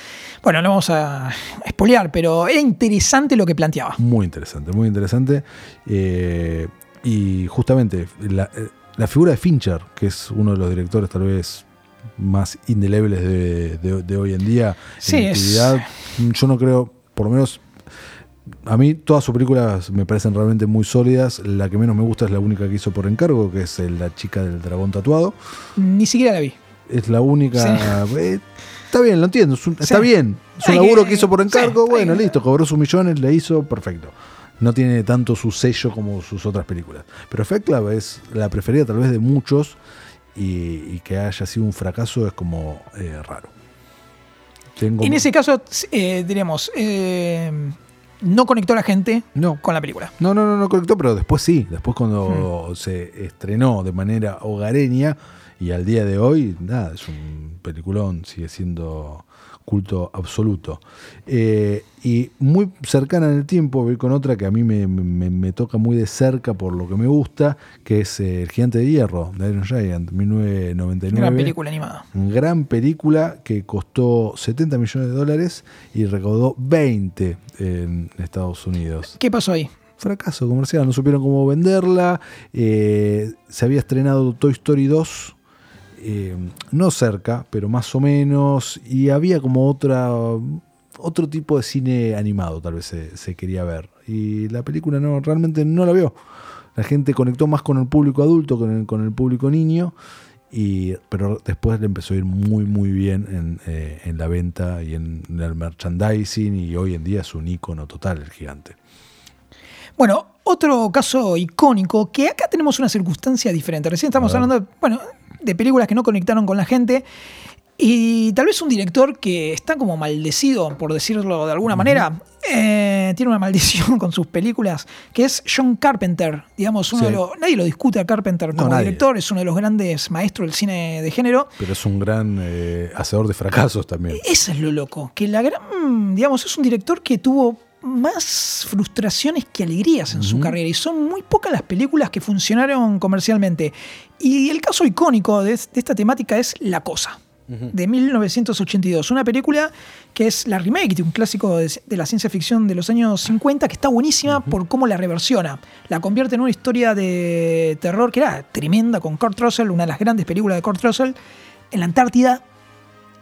Bueno, no vamos a espolear, pero era interesante lo que planteaba. Muy interesante, muy interesante. Eh, y justamente la, eh, la figura de Fincher, que es uno de los directores tal vez más indelebles de, de- de hoy en día Sí, en es- actividad, yo no creo, por lo menos a mí todas sus películas me parecen realmente muy sólidas. La que menos me gusta es la única que hizo por encargo, que es La chica del dragón tatuado. Ni siquiera la vi. Es la única... eh, está bien, lo entiendo. es un- Está bien. Es un laburo que- hizo por encargo. bueno, listo. Cobró sus millones, le hizo. Perfecto. No tiene tanto su sello como sus otras películas. Pero Fight Club es la preferida tal vez de muchos. Y, y que haya sido un fracaso es como eh, raro. Tengo- En ese caso, eh, diríamos, eh, no conectó a la gente No. con la película. No, no, no, no conectó, pero después sí. Después cuando se estrenó de manera hogareña y al día de hoy, nada, es un peliculón, sigue siendo culto absoluto. Eh, y muy cercana en el tiempo, voy con otra que a mí me, me- me toca muy de cerca por lo que me gusta, que es eh, El Gigante de Hierro, de Iron Giant, 1999. Una película animada. Gran película que costó 70 millones de dólares y recaudó 20 en Estados Unidos ¿Qué pasó ahí? fracaso comercial, no supieron cómo venderla. eh, se había estrenado Toy Story 2, eh, no cerca, pero más o menos, y había como otra otro tipo de cine animado, tal vez se, se quería ver. Y la película no realmente no la vio. La gente conectó más con el público adulto, con el, con el público niño. Y, pero después le empezó a ir muy muy bien en, eh, en la venta y en, el merchandising y hoy en día es un icono total el gigante. Bueno, otro caso icónico, que acá tenemos una circunstancia diferente. Recién estamos hablando de, bueno, de películas que no conectaron con la gente. Y tal vez un director que está como maldecido, por decirlo de alguna manera, eh, tiene una maldición *laughs* con sus películas, que es John Carpenter. Digamos, uno Sí. de los, nadie lo discute a Carpenter como director, es uno de los grandes maestros del cine de género. Pero es un gran eh, hacedor de fracasos también. Eso es lo loco, que la gran, digamos, es un director que tuvo más frustraciones que alegrías en su carrera y son muy pocas las películas que funcionaron comercialmente. Y el caso icónico de, de esta temática es La Cosa. De 1982, una película que es la remake de un clásico de, de la ciencia ficción de los años 50 que está buenísima por cómo la reversiona. La convierte en una historia de terror que era tremenda con Kurt Russell, una de las grandes películas de Kurt Russell, en la Antártida,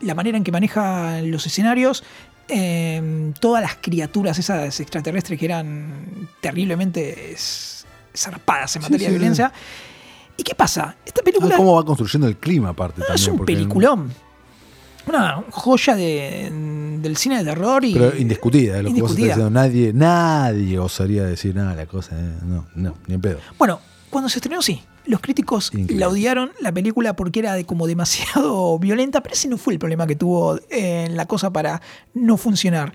la manera en que maneja los escenarios, eh, todas las criaturas esas extraterrestres que eran terriblemente zarpadas en materia sí, de sí. violencia. ¿Y qué pasa? Esta Ah, película ¿Cómo va construyendo el clima aparte también? es un porque- peliculón. Una joya de- del cine de terror y. Pero indiscutida, lo que vos estás diciendo. Nadie, nadie osaría decir nada, la cosa, eh, no, no, ni en pedo. Bueno, cuando se estrenó, sí. Los críticos Increíble. la odiaron la película porque era de como demasiado *laughs* violenta, pero ese no fue el problema que tuvo eh, en la cosa para no funcionar.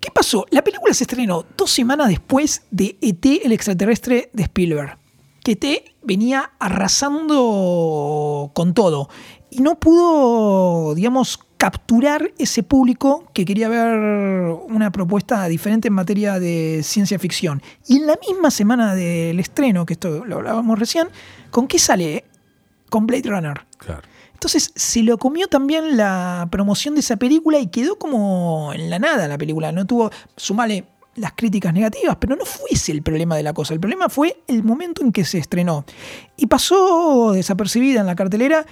¿Qué pasó? La película se estrenó dos semanas después de ET, el extraterrestre de Spielberg. Que ET venía arrasando con todo. Y no pudo, digamos, capturar ese público que quería ver una propuesta diferente en materia de ciencia ficción. Y en la misma semana del estreno, que esto lo hablábamos recién, ¿con qué sale? Con Blade Runner. Claro. Entonces se lo comió también la promoción de esa película y quedó como en la nada la película. No tuvo, sumale las críticas negativas, pero no fue ese el problema de la cosa. El problema fue el momento en que se estrenó. Y pasó desapercibida en la cartelera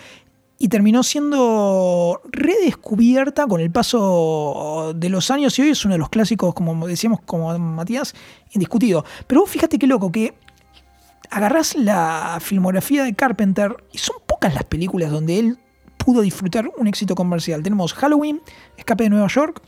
y terminó siendo redescubierta con el paso de los años y hoy es uno de los clásicos, como decíamos, como Matías, indiscutido. Pero vos fíjate qué loco, que agarrás la filmografía de Carpenter y son pocas las películas donde él pudo disfrutar un éxito comercial. Tenemos Halloween, Escape de Nueva York,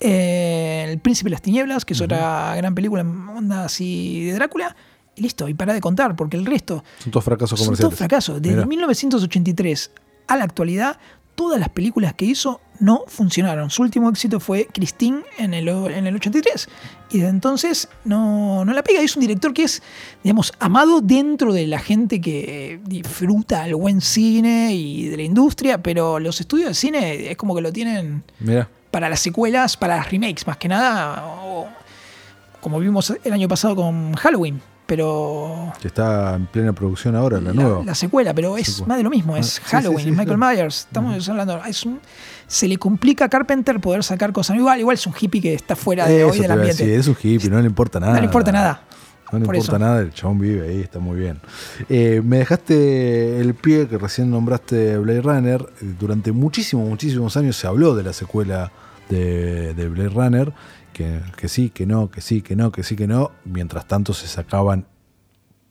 eh, El Príncipe de las Tinieblas, que es otra gran película en onda así de Drácula. Y listo, y para de contar, porque el resto Son todos fracasos son comerciales. todos fracasos. Desde Mirá. 1983 a la actualidad, todas las películas que hizo no funcionaron. Su último éxito fue Christine en el, en el 83. Y desde entonces no, no la pega. Es un director que es, digamos, amado dentro de la gente que disfruta el buen cine y de la industria, pero los estudios de cine es como que lo tienen Mira, para las secuelas, para las remakes, más que nada, o- como vimos el año pasado con Halloween. Pero que está en plena producción ahora, la, nueva. la secuela, pero es Secuela. más de lo mismo, Ah, es sí, Halloween, sí, sí, es Michael claro. Myers. Estamos hablando, es un- se le complica a Carpenter poder sacar cosas. Igual, igual es un hippie que está fuera de Eso hoy del ambiente. decir, es un hippie, no le importa nada. No le importa nada. No le Por importa eso. nada, el chabón vive ahí, está muy bien. Eh, me dejaste el pie que recién nombraste Blade Runner. Durante muchísimos, muchísimos años se habló de la secuela de, de Blade Runner. Que, que sí, que no, que sí, que no, que sí, que no. Mientras tanto se sacaban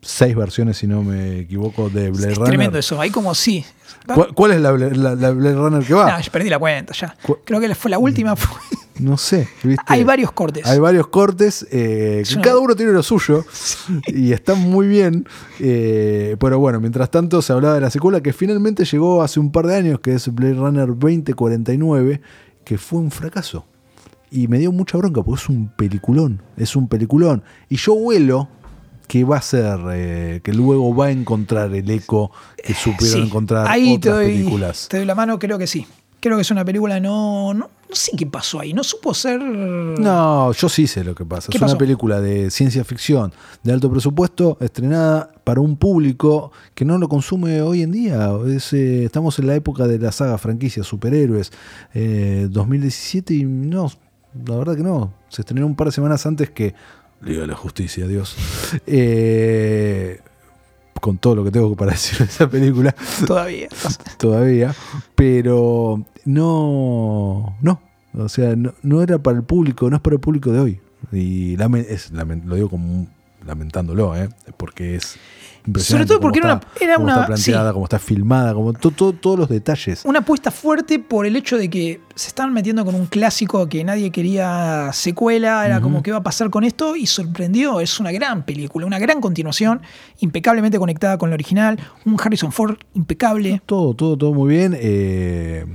seis versiones, si no me equivoco, de Blade es Runner. tremendo eso, hay como sí. ¿Cuál, cuál es la, la- la Blade Runner que va? No, yo perdí la cuenta ya. Creo que fue la última. *laughs* No sé, ¿viste? Hay varios cortes. Hay varios cortes, eh, que cada uno tiene lo suyo y están muy bien. eh, pero bueno, mientras tanto se hablaba de la secuela que finalmente llegó hace un par de años, que es Blade Runner 2049, que fue un fracaso. Y me dio mucha bronca porque es un peliculón, es un peliculón. Y yo vuelo que va a ser, eh, que luego va a encontrar el eco que supieron Sí, encontrar ahí te otras doy, películas. te doy la mano, creo que sí. Creo que es una película, no, no, no sé qué pasó ahí. No supo ser. No, yo sí sé lo que pasa. ¿Qué Es una película de ciencia ficción de alto presupuesto, estrenada para un público que no lo consume hoy en día. Es, eh, estamos en la época de la saga franquicia superhéroes, eh, 2017 y no, la verdad que no. Se estrenó un par de semanas antes que Liga de la Justicia, Dios. Eh, con todo lo que tengo para *laughs* decir de esa película Todavía. todavía, pero no, no, o sea, no, no era para el público, no es para el público de hoy. Y lame- es, lamen- lo digo como un- lamentándolo, ¿eh? porque es impresionante. todo porque era está- una- era una- está planteada, sí. cómo está filmada, como to- to- todos los detalles. Una apuesta fuerte por el hecho de que se están metiendo con un clásico que nadie quería secuela, era como qué va a pasar con esto y sorprendió, es una gran película, una gran continuación, impecablemente conectada con la original, un Harrison Ford impecable. Todo, todo, todo muy bien. eh,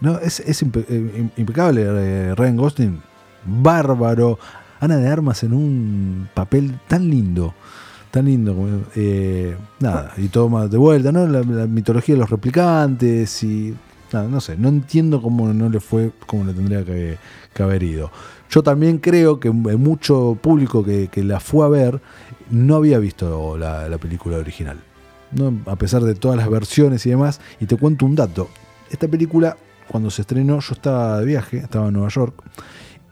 no, es, es impe- eh, impecable. eh, Ryan Gosling, bárbaro. Ana de Armas en un papel tan lindo. Tan lindo. eh, nada, y todo más de vuelta, ¿no? La, la mitología de los replicantes y. Nada, no sé, no entiendo cómo no le fue como le tendría que, que haber ido. Yo también creo que mucho público que, que la fue a ver no había visto la, la película original. ¿no? a pesar de todas las versiones y demás. Y te cuento un dato. Esta película, cuando se estrenó, yo estaba de viaje, estaba en Nueva York,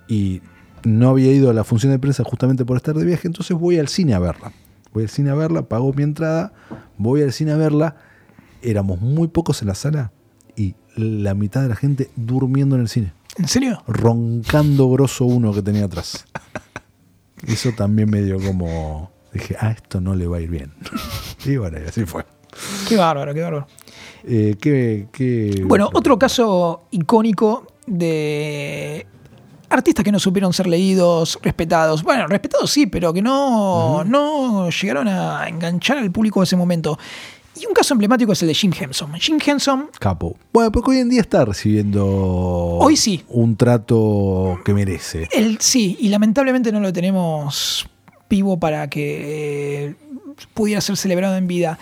y no había ido a la función de prensa justamente por estar de viaje, entonces voy al cine a verla. Voy al cine a verla, pago mi entrada, voy al cine a verla. Éramos muy pocos en la sala y la mitad de la gente durmiendo en el cine, ¿En serio? roncando grosso uno que tenía atrás. *laughs* Eso también me dio como... Dije, ah, esto no le va a ir bien. Y bueno, y así fue. Qué bárbaro, qué bárbaro. Eh, qué- qué- Bueno, otro caso icónico de artistas que no supieron ser leídos, respetados. Bueno, respetados sí, pero que no, no llegaron a enganchar al público de ese momento. Y un caso emblemático es el de Jim Henson. Jim Henson, Capo. Bueno, porque hoy en día está recibiendo Hoy sí. un trato que merece. él sí, y lamentablemente no lo tenemos vivo para que eh, pudiera ser celebrado en vida.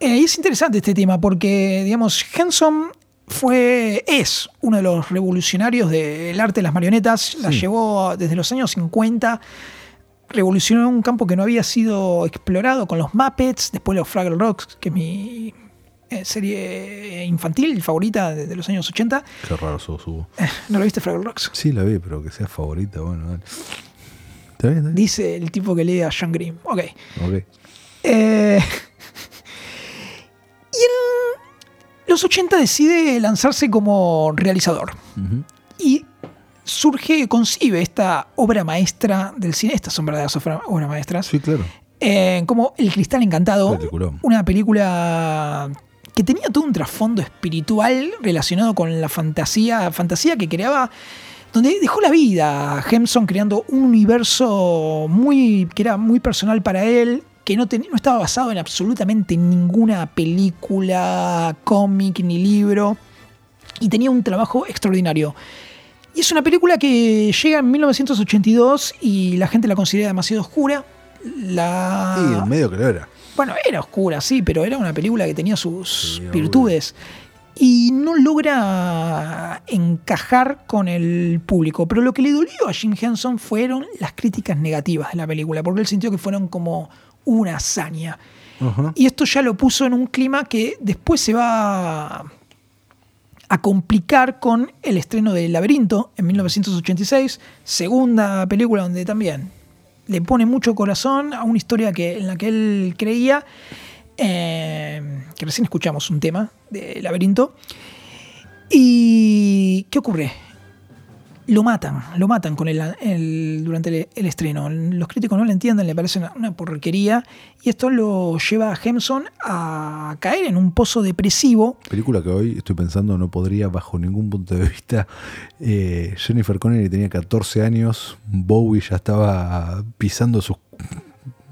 Eh, y es interesante este tema porque, digamos, Henson fue, es uno de los revolucionarios del arte de las marionetas, la Sí. llevó desde los años 50, revolucionó un campo que no había sido explorado con los Muppets, después los Fraggle Rocks, que es mi eh, serie infantil favorita de, de los años 80. Qué raro sos, Hugo. *laughs* ¿No lo viste Fraggle Rocks? Sí, la vi, pero que sea favorita, bueno, dale. ¿Está bien? ¿Está bien? Dice el tipo que lee a John Green. Ok. Ok. Eh, los 80 decide lanzarse como realizador. Y surge, concibe esta obra maestra del cine. Estas son verdaderas obra- obras maestras. Sí, claro. Eh, como El Cristal Encantado, Peliculón. una película que tenía todo un trasfondo espiritual relacionado con la fantasía, fantasía que creaba, donde dejó la vida Hemson creando un universo muy, que era muy personal para él, que no, ten- no estaba basado en absolutamente ninguna película, cómic ni libro, y tenía un trabajo extraordinario. Y es una película que llega en 1982 y la gente la considera demasiado oscura. La... Y en medio que lo era. Bueno, era oscura, sí, pero era una película que tenía sus Sí, virtudes. Y no logra encajar con el público. Pero lo que le dolió a Jim Henson fueron las críticas negativas de la película, porque él sintió que fueron como una hazaña. Y esto ya lo puso en un clima que después se va a complicar con el estreno de Laberinto en 1986, segunda película donde también le pone mucho corazón a una historia que, en la que él creía, eh, que recién escuchamos un tema de Laberinto. ¿Y qué ocurre? Lo matan, lo matan con el, el- durante el, el estreno. Los críticos no lo entienden, le parece una, una porquería. Y esto lo lleva a Hemson a caer en un pozo depresivo. Película que hoy estoy pensando no podría bajo ningún punto de vista. Eh, Jennifer Connelly tenía 14 años, Bowie ya estaba pisando sus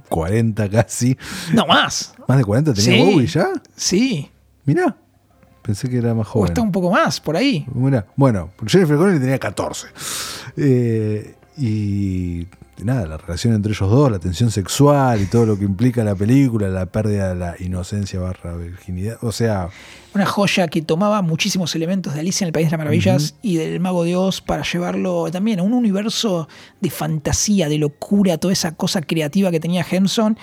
40 casi. No más. ¿Más de 40 tenía Sí. Bowie ya? Sí. Mirá, pensé que era más O joven. está un poco más, por ahí. Bueno, Jennifer Connelly tenía 14. Eh, y nada, la relación entre ellos dos, la tensión sexual y todo lo que implica la película, la pérdida de la inocencia barra virginidad. O sea, Una joya que tomaba muchísimos elementos de Alicia en el País de las Maravillas y del Mago de Oz para llevarlo también a un universo de fantasía, de locura, toda esa cosa creativa que tenía Henson.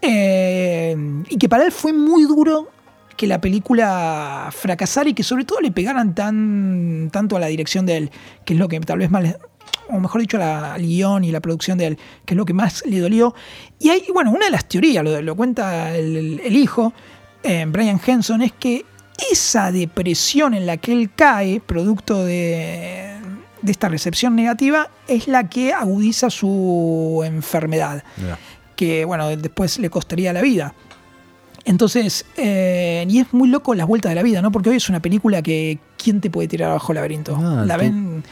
Eh, y que para él fue muy duro que la película fracasara y que sobre todo le pegaran tan, tanto a la dirección de él, que es lo que tal vez más o mejor dicho, la- al guion y la producción de él, que es lo que más le dolió. Y hay, bueno, una de las teorías, lo, lo cuenta el, hijo, eh, Brian Henson, es que esa depresión en la que él cae, producto de, de esta recepción negativa, es la que agudiza su enfermedad, que bueno, después le costaría la vida. Entonces, eh, y es muy loco las vueltas de la vida, ¿no? Porque hoy es una película que ¿quién te puede tirar abajo el laberinto? Ah, la ven.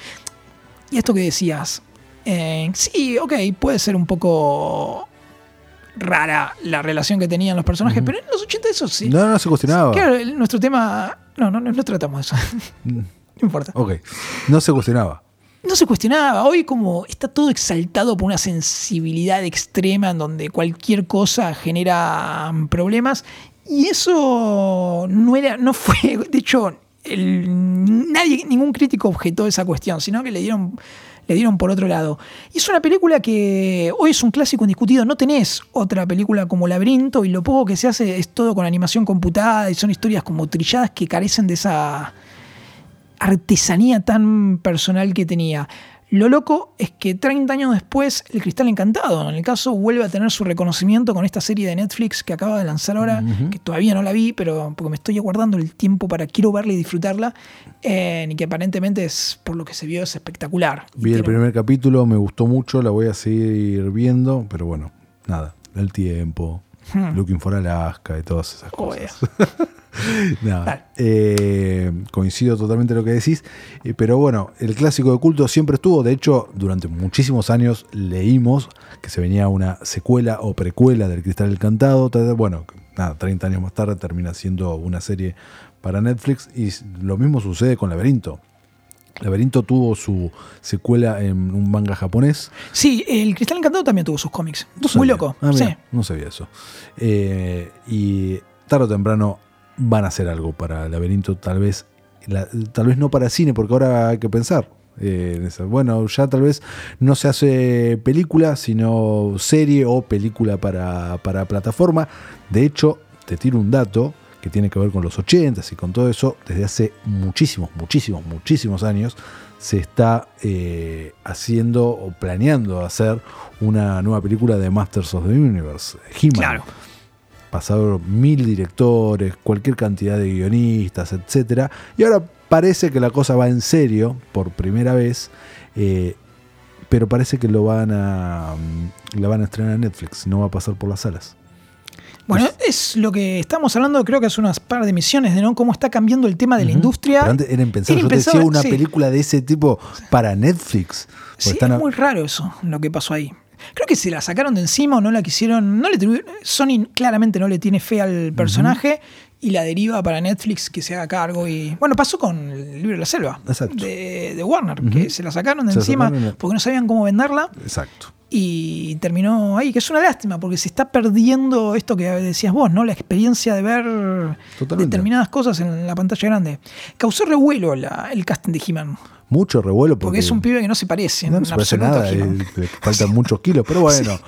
Y esto que decías, eh, sí, ok, puede ser un poco rara la relación que tenían los personajes, pero en los 80 eso sí. No, no se cuestionaba. Claro, el- nuestro tema. No, no, no, no tratamos eso. *laughs* no importa. Ok, no se cuestionaba. No se cuestionaba. Hoy, como está todo exaltado por una sensibilidad extrema en donde cualquier cosa genera mm, problemas. Y eso no era, no fue. *laughs* De hecho, nadie, ningún crítico objetó esa cuestión, sino que le dieron. Le dieron por otro lado. Y es una película que hoy es un clásico indiscutido. No tenés otra película como Laberinto y lo poco que se hace es todo con animación computada y son historias como trilladas que carecen de esa, artesanía tan personal que tenía. Lo loco es que 30 años después, El Cristal Encantado, en el caso, vuelve a tener su reconocimiento con esta serie de Netflix que acaba de lanzar ahora, que todavía no la vi, pero porque me estoy aguardando el tiempo para quiero verla y disfrutarla, eh, y que aparentemente es, por lo que se vio, es espectacular. Y Vi el tiene- primer capítulo, me gustó mucho, la voy a seguir viendo, pero bueno, nada, el tiempo, Hmm. Looking for Alaska y todas esas Joder. cosas. *laughs* *laughs* Eh, coincido totalmente lo que decís, eh, pero bueno, el clásico de culto siempre estuvo, de hecho, durante muchísimos años leímos que se venía una secuela o precuela del Cristal Encantado, ta- ta- bueno, nada, 30 años más tarde termina siendo una serie para Netflix y lo mismo sucede con Laberinto. Laberinto tuvo su secuela en un manga japonés. Sí, El Cristal Encantado también tuvo sus cómics. No Muy loco. Ah, sí. No sabía eso. Eh, y tarde o temprano van a hacer algo para Laberinto, tal vez, tal vez no para cine, porque ahora hay que pensar. eh, bueno, ya tal vez no se hace película, sino serie o película para, para plataforma. De hecho, te tiro un dato que tiene que ver con los 80s y con todo eso. Desde hace muchísimos, muchísimos, muchísimos años se está eh, haciendo o planeando hacer una nueva película de Masters of the Universe, He-Man. Claro. Pasaron mil directores, cualquier cantidad de guionistas, etcétera, y ahora parece que la cosa va en serio por primera vez. eh, pero parece que lo van a mm, la van a estrenar en Netflix, no va a pasar por las salas. Bueno, es lo que estamos hablando, creo que hace unas par de misiones, de ¿no? cómo está cambiando el tema de la industria. Pero antes era impensado. Era Yo te decía una sí. película de ese tipo para Netflix. Sí, están es muy raro eso, lo que pasó ahí. Creo que se la sacaron de encima o no la quisieron. No le Sony claramente no le tiene fe al personaje y la deriva para Netflix que se haga cargo. y Bueno, pasó con el libro de la selva de, de Warner, que se la sacaron de Se encima sacaron porque no sabían cómo venderla Exacto. y terminó ahí, que es una lástima porque se está perdiendo esto que decías vos, ¿no? La experiencia de ver Totalmente. determinadas cosas en la pantalla grande. Causó revuelo la- el casting de He-Man. Mucho revuelo porque, Porque es un pibe que no se parece. no, no se parece nada, y le faltan *laughs* muchos kilos, pero bueno,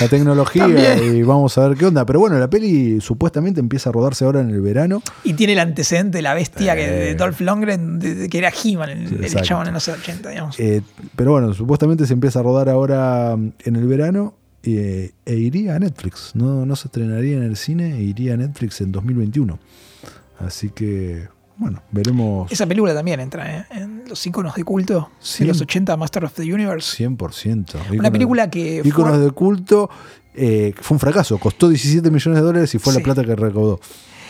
la tecnología También. y vamos a ver qué onda. Pero bueno, la peli supuestamente empieza a rodarse ahora en el verano. Y tiene el antecedente de la bestia que, de Eh. Dolph Lundgren, de- de que era He-Man, el, el chabón en los 80, digamos. Eh, pero bueno, supuestamente se empieza a rodar ahora mm, en el verano eh, e iría a Netflix. No, no se estrenaría en el cine e iría a Netflix en 2021. Así que, bueno, veremos Esa película también entra ¿eh? en los iconos de culto Sí. de los 80, Master of the Universe. 100%. Una película que Íconos fue- de culto. eh, fue un fracaso, costó 17 millones de dólares y fue Sí. la plata que recaudó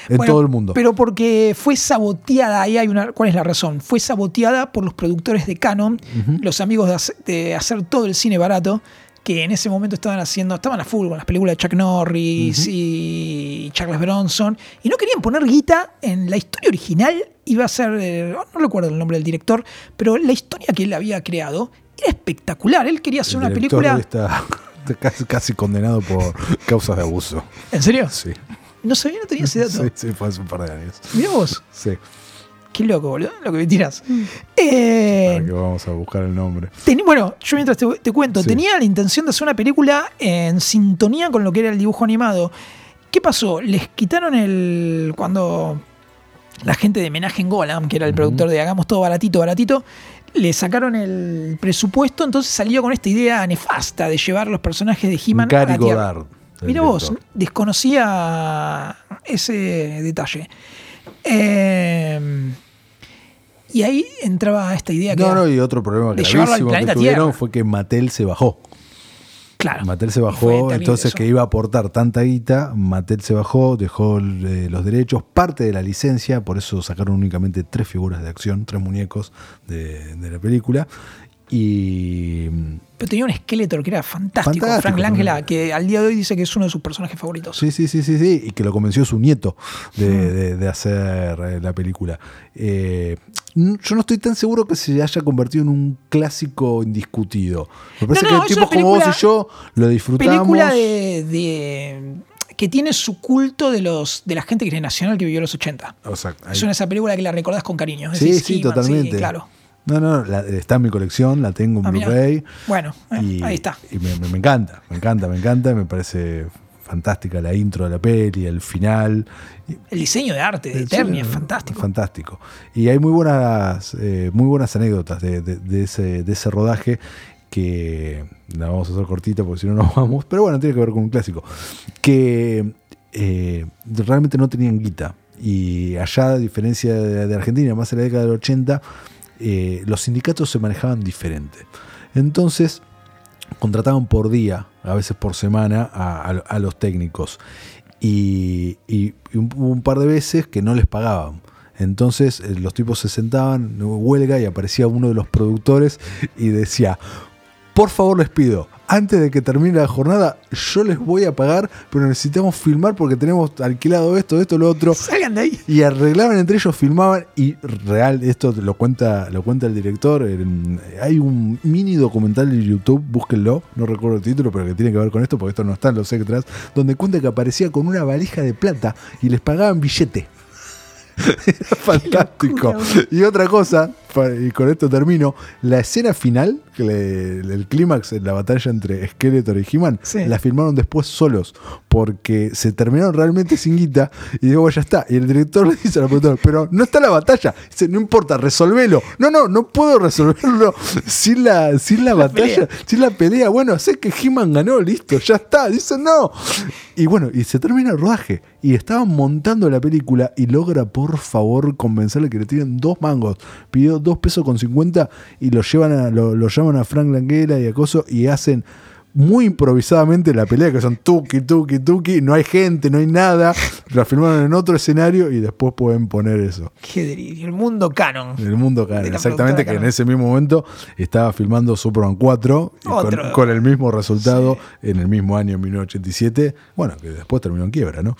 en Bueno, todo el mundo. Pero porque fue saboteada, ahí hay una. ¿Cuál es la razón? Fue saboteada por los productores de Canon, los amigos de, hace- de hacer todo el cine barato, que en ese momento estaban haciendo, estaban a full con las películas de Chuck Norris y Charles Bronson, y no querían poner guita en la historia original. Iba a ser, eh, no recuerdo el nombre del director, pero la historia que él había creado era espectacular. Él quería hacer El una película. Está, está *laughs* casi, casi condenado por causas de abuso. ¿En serio? Sí. No sabía, no tenía ese *laughs* dato. Sí, sí, fue hace un par de años. Mirá vos. Sí. Qué loco, boludo, lo que me tiras. Eh, Para que vamos a buscar el nombre. Bueno, yo mientras te, te cuento, Sí. tenía la intención de hacer una película en sintonía con lo que era el dibujo animado. ¿Qué pasó? Les quitaron el. Cuando la gente de Menaje en Golan, que era el productor de Hagamos todo baratito, baratito, le sacaron el presupuesto, entonces salió con esta idea nefasta de llevar los personajes de He-Man a la Tierra. Mira vos, desconocía ese detalle. Eh, y ahí entraba esta idea que. No, no, y otro problema gravísimo que tuvieron Tierra. fue que Mattel se bajó. claro. Mattel se bajó, entonces que iba a aportar tanta guita, Mattel se bajó, dejó eh, los derechos, parte de la licencia, por eso sacaron únicamente tres figuras de acción, tres muñecos de, de la película. Y Pero tenía un Skeletor que era fantástico, Fantástico, Frank también. que al día de hoy dice que es uno de sus personajes favoritos. Sí, sí, sí, sí, sí, y que lo convenció su nieto de, de- de hacer eh, la película. Eh, yo no estoy tan seguro que se haya convertido en un clásico indiscutido. Me parece No, no, que tipos como vos y yo lo disfrutamos. Película de, de- que tiene su culto de los de la gente que es nacional que vivió los 80. Exacto, Es una esa película que la recordás con cariño. Sí, sí, totalmente. claro. No, no, la- está en mi colección, la tengo en Ah. Blu-ray. Bueno, eh, y, ahí está. Y me, me- me encanta, me encanta, me encanta. Me parece fantástica la intro de la peli, el final. El diseño de arte de Eternia es no, fantástico. Fantástico. Y hay muy buenas, eh, muy buenas anécdotas de, de- de ese, de ese rodaje que la vamos a hacer cortita porque si no nos *laughs* vamos. Pero bueno, tiene que ver con un clásico. Que eh, realmente no tenían guita. Y allá, a diferencia de, de Argentina, más en la década del 80, eh, los sindicatos se manejaban diferente. Entonces, contrataban por día, a veces por semana, a, los técnicos. Y, y- un, un par de veces que no les pagaban. Entonces eh, los tipos se sentaban, en huelga, y aparecía uno de los productores y decía, por favor les pido, antes de que termine la jornada, yo les voy a pagar, pero necesitamos filmar porque tenemos alquilado esto, esto, lo otro. Salgan de ahí. Y arreglaban entre ellos, filmaban y real, esto lo cuenta, lo cuenta el director. hay un mini documental en YouTube, búsquenlo, no recuerdo el título, pero que tiene que ver con esto, porque esto no está en los extras, donde cuenta que aparecía con una valija de plata y les pagaban billete. *laughs* *laughs* Era fantástico. locura, y otra cosa, y con esto termino, la escena final, que le- el clímax en la batalla entre Skeletor y He-Man, Sí. la filmaron después solos, porque se terminaron realmente sin guita, y digo, "Bueno, ya está. Y el director *laughs* le dice al productor, pero no está la batalla. Dice, no importa, resolvelo. No, no, no puedo resolverlo *laughs* sin la, sin la, batalla, pelea. sin la pelea. Bueno, sé que He-Man ganó, listo, ya está. Dice, no. Y bueno, y se termina el rodaje. Y estaban montando la película y logra, por favor, convencerle que le tiren dos mangos. Pidió boludo, dos pesos con 50 y lo llevan a, lo, lo llaman a Frank Langella y a Coso y hacen muy improvisadamente la pelea, que son tuki, tuki, tuki, no hay gente, no hay nada, *laughs* la filmaron en otro escenario y después pueden poner eso. Qué delirio. El mundo canon. El mundo canon. Exactamente, que en ese mismo momento estaba filmando Superman 4 y con, Otro. con el mismo resultado en el mismo año 1987. Bueno, que después terminó en quiebra, ¿no?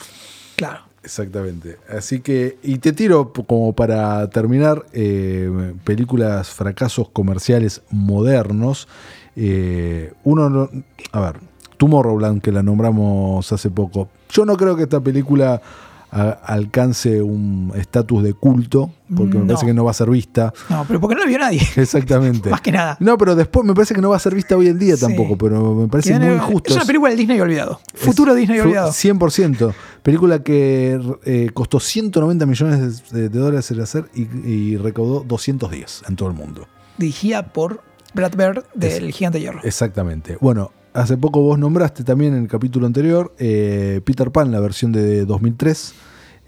Claro. Exactamente. Así que, y te tiro como para terminar, eh, películas fracasos comerciales modernos. Eh, uno, no- a ver, Tomorrowland, que la nombramos hace poco. Yo no creo que esta película a- alcance un estatus de culto, porque me No. parece que no va a ser vista. No, pero porque no la vio nadie. *laughs* Exactamente. Más que nada. No, pero después me parece que no va a ser vista hoy en día Sí. tampoco, pero me parece muy no- injusto. Es una película del Disney olvidado. Futuro Es- Disney olvidado. 100%. Película que eh, costó 190 millones de, de dólares en hacer y, y recaudó 210 en todo el mundo. Dirigida por Brad Bird del Gigante de Hierro. Exactamente. Bueno, hace poco vos nombraste también en el capítulo anterior eh, Peter Pan, la versión de 2003.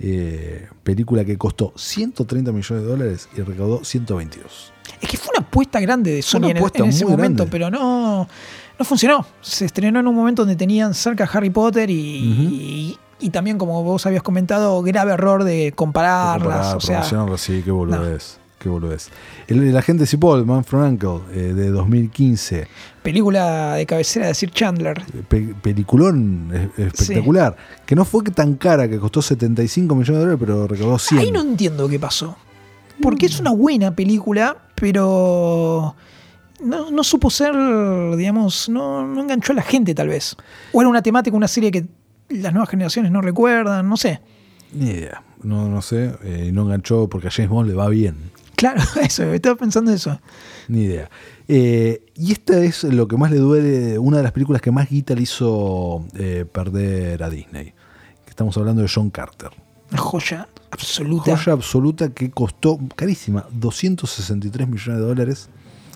eh, película que costó 130 millones de dólares y recaudó 122. Es que fue una apuesta grande de Sony en, el- apuesta en ese momento, grande. pero no, no funcionó. Se estrenó en un momento donde tenían cerca a Harry Potter y, y- y también, como vos habías comentado, grave error de compararlas. Comparar, o sea, sí, qué boludez. Qué boludez. El, el agente Cipoll, Man from Uncle, eh, de 2015. película de cabecera de Sir Chandler. Pe- peliculón es- espectacular. Que no fue tan cara, que costó 75 millones de dólares, pero recaudó 100. Ahí no entiendo qué pasó. Porque es una buena película, pero no, no supo ser, digamos, no, no enganchó a la gente tal vez. O era una temática, una serie que las nuevas generaciones no recuerdan, no sé. Ni idea. No, no sé. eh, no enganchó porque a James Bond le va bien. Claro, *laughs* eso, estaba pensando eso. Ni idea. Eh, y esta es lo que más le duele, una de las películas que más guita le hizo eh, perder a Disney. Estamos hablando de John Carter. Una joya absoluta. Joya absoluta que costó carísima, 263 millones de dólares,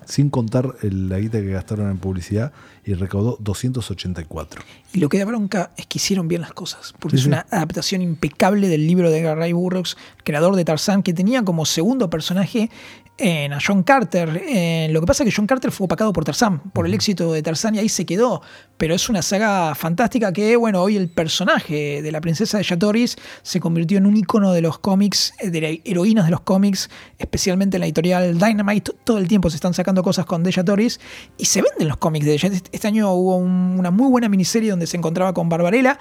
sin contar el- la guita que gastaron en publicidad, y recaudó 284. Y lo que da bronca es que hicieron bien las cosas, porque Sí, es sí. una adaptación impecable del libro de Edgar Ray Burroughs, creador de Tarzán, que tenía como segundo personaje en a John Carter. Eh, lo que pasa es que John Carter fue opacado por Tarzán, por el éxito de Tarzán y ahí se quedó. Pero es una saga fantástica que, bueno, hoy el personaje de la princesa de Yatoris se convirtió en un icono de los cómics, eh, de las heroínas de los cómics, especialmente en la editorial Dynamite. Todo el tiempo se están sacando cosas con Deja Toris y se venden los cómics de ella. Este año hubo un- una muy buena miniserie donde se encontraba con Barbarella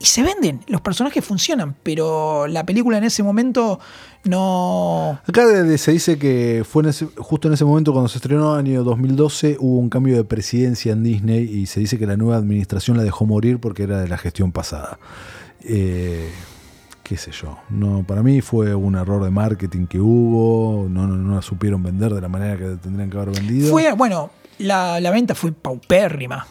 y se venden. Los personajes funcionan, pero la película en ese momento no. Acá se dice que fue en ese- justo en ese momento cuando se estrenó el año 2012 hubo un cambio de presidencia en Disney y se dice que la nueva administración la dejó morir porque era de la gestión pasada. Eh, qué sé yo. No, para mí fue un error de marketing que hubo, no, no, no la supieron vender de la manera que tendrían que haber vendido. Fue, bueno, la, la venta fue paupérrima.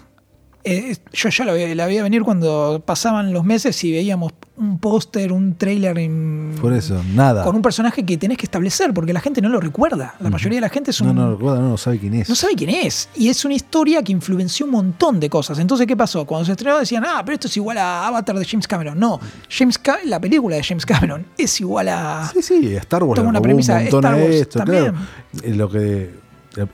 Eh, yo ya la, vi- la veía venir cuando pasaban los meses y veíamos un póster, un trailer en- Por eso, nada. con un personaje que tenés que establecer, porque la gente no lo recuerda. La mayoría de la gente es un, No, no recuerda, no, no sabe quién es. no sabe quién es. Y es una historia que influenció un montón de cosas. Entonces, ¿qué pasó? Cuando se estrenó decían, ah, pero esto es igual a Avatar de James Cameron. No, James Ca- la película de James Cameron es igual a... Sí, sí, Star Wars Toma una premisa un Star Wars esto, también. claro. Eh, Lo que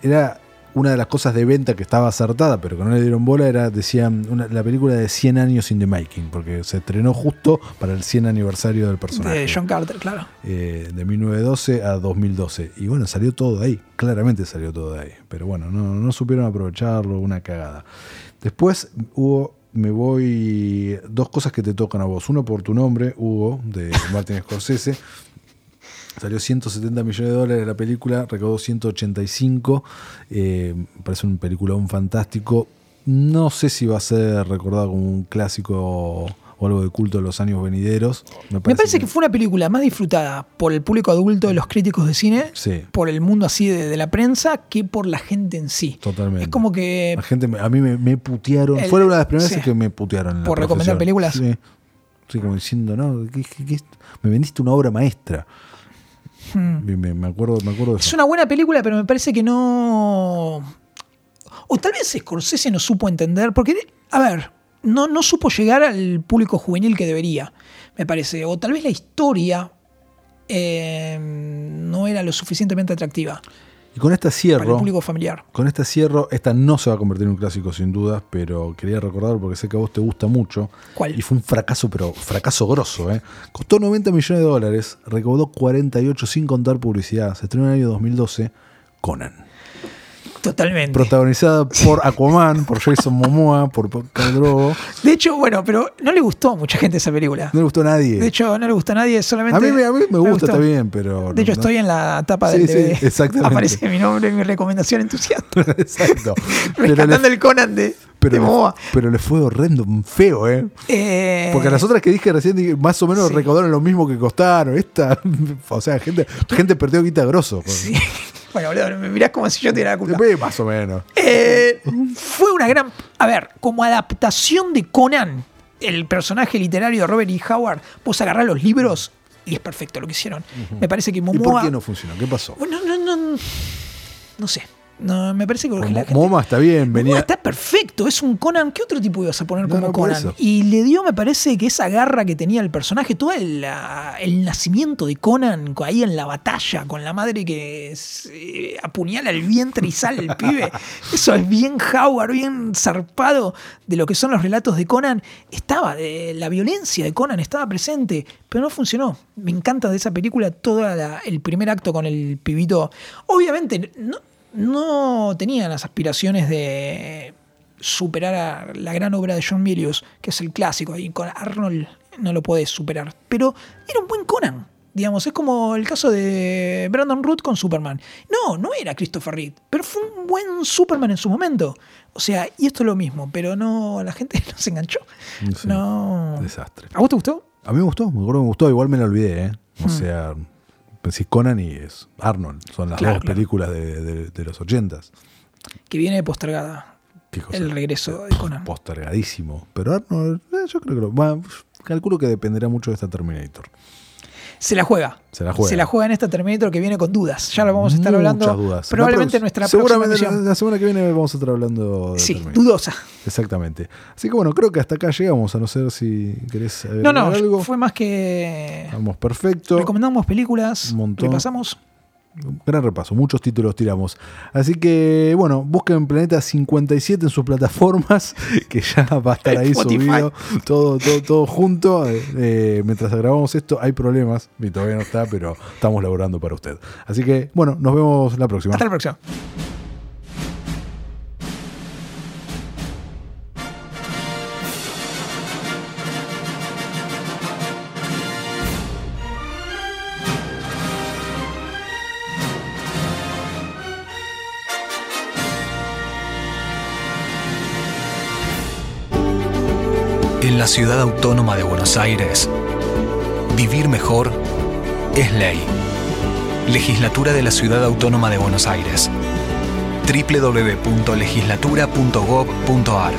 era una de las cosas de venta que estaba acertada, pero que no le dieron bola, era, decían, una- la película de 100 años in the making, porque se estrenó justo para el 100 aniversario del personaje. De John Carter, claro. eh, de 1912 a 2012. Y bueno, salió todo de ahí, claramente salió todo de ahí. Pero bueno, no, no supieron aprovecharlo, una cagada. Después hubo, me voy, dos cosas que te tocan a vos. Uno por tu nombre, Hugo, de Martin *laughs* Scorsese. Salió 170 millones de dólares la película, recaudó 185. Eh, parece un peliculón fantástico. No sé si va a ser recordado como un clásico o algo de culto de los años venideros. Me parece que fue una película más disfrutada por el público adulto de los críticos de cine, Sí. por el mundo así de, de la prensa, que por la gente en sí. Totalmente. Es como que La gente, a mí me, me putearon. El- Fue una de las primeras sí. que me putearon. en la ¿Por recomendar películas? Sí. Sí, como diciendo, no, ¿qué- qué- qué me vendiste una obra maestra. Y Me, me acuerdo, me acuerdo de Hmm. es eso. una buena película, pero me parece que no... O tal vez Scorsese no supo entender, porque, a ver, no, no supo llegar al público juvenil que debería, me parece. O tal vez la historia eh, no era lo suficientemente atractiva Y con esta para el cierro. público familiar. Con esta cierro, esta no se va a convertir en un clásico sin dudas, pero quería recordar porque sé que a vos te gusta mucho. ¿Cuál? Y fue un fracaso, pero fracaso grosso, ¿eh? Costó 90 millones de dólares, recaudó 48 sin contar publicidad. Se estrenó en el año 2012, Conan. Totalmente. Protagonizada por Aquaman, por Jason Momoa, por Khal Drogo. De hecho, bueno, pero no le gustó a mucha gente esa película. No le gustó a nadie. De hecho, no le gusta a nadie, solamente. a mí, me- a mí me gusta, gustó. está bien, pero. De hecho, no- estoy en la tapa Sí, del sí, DVD. exactamente. Aparece mi nombre en mi recomendación entusiasta. *laughs* Exacto. *laughs* Rescatando el Conan de, pero, de le, Momoa. pero le fue horrendo, feo, ¿eh? Eh, Porque las otras que dije recién más o menos Sí. recaudaron lo mismo que costaron. Esta, *laughs* o sea, gente, gente perdió guita grosso. sí. Bueno, boludo, me mirás como si yo tuviera la culpa. Más o menos. Eh, fue una gran. A ver, como adaptación de Conan, el personaje literario de Robert E. Howard, vos agarrás los libros y es perfecto lo que hicieron. Me parece que ¿Y Momoa. por qué no funcionó? ¿Qué pasó? Bueno, no, no, no, no sé. No, me parece que la gente- Moma está bien, venía. está perfecto, es un Conan. ¿Qué otro tipo ibas a poner No, como no, Conan? Y le dio, me parece, que esa garra que tenía el personaje, todo el, el nacimiento de Conan ahí en la batalla, con la madre que se apuñala el vientre y sale el pibe. *laughs* Eso es bien Howard, bien zarpado de lo que son los relatos de Conan. Estaba, de, la violencia de Conan estaba presente, pero no funcionó. Me encanta de esa película todo el primer acto con el pibito. Obviamente, no, no tenía las aspiraciones de superar a la gran obra de John Milius, que es el clásico, y con Arnold no lo podés superar. Pero era un buen Conan. Digamos, es como el caso de Brandon Root con Superman. No, no era Christopher Reed, pero fue un buen Superman en su momento. O sea, y esto es lo mismo, pero no, la gente *laughs* no se enganchó. Sí, No. Desastre. ¿A vos te gustó? A mí me gustó, me acuerdo que me gustó, igual me la olvidé, ¿eh? Hmm. O sea, pensé Conan y es Arnold. Son las Claro, dos claro. películas de, de- de los ochentas. Que viene postergada Qué cosa. el regreso de Conan. Postergadísimo. Pero Arnold, eh, yo creo que lo. bueno, calculo que dependerá mucho de esta Terminator. Se la juega. Se la juega. Se la juega en esta Terminator que viene con dudas. Ya lo vamos a estar Muchas hablando. dudas. Probablemente en nuestra próxima- Seguramente próxima la, la semana que viene vamos a estar hablando de Sí, Terminator. dudosa. Exactamente. Así que bueno, creo que hasta acá llegamos, a no ser si querés No, no, algo. fue más que. Estamos perfecto. Recomendamos películas, Un montón. repasamos. Gran repaso, muchos títulos tiramos. Así que, bueno, busquen Planeta 57 en sus plataformas, *laughs* que ya va a estar ahí Spotify. subido, todo, todo, todo junto. Eh, eh, mientras grabamos esto, hay problemas, y todavía no está, pero estamos laborando para usted. Así que, bueno, nos vemos la próxima. Hasta la próxima. La ciudad autónoma de Buenos Aires, vivir mejor es ley. Legislatura de la Ciudad Autónoma de Buenos Aires. www.legislatura.gov.ar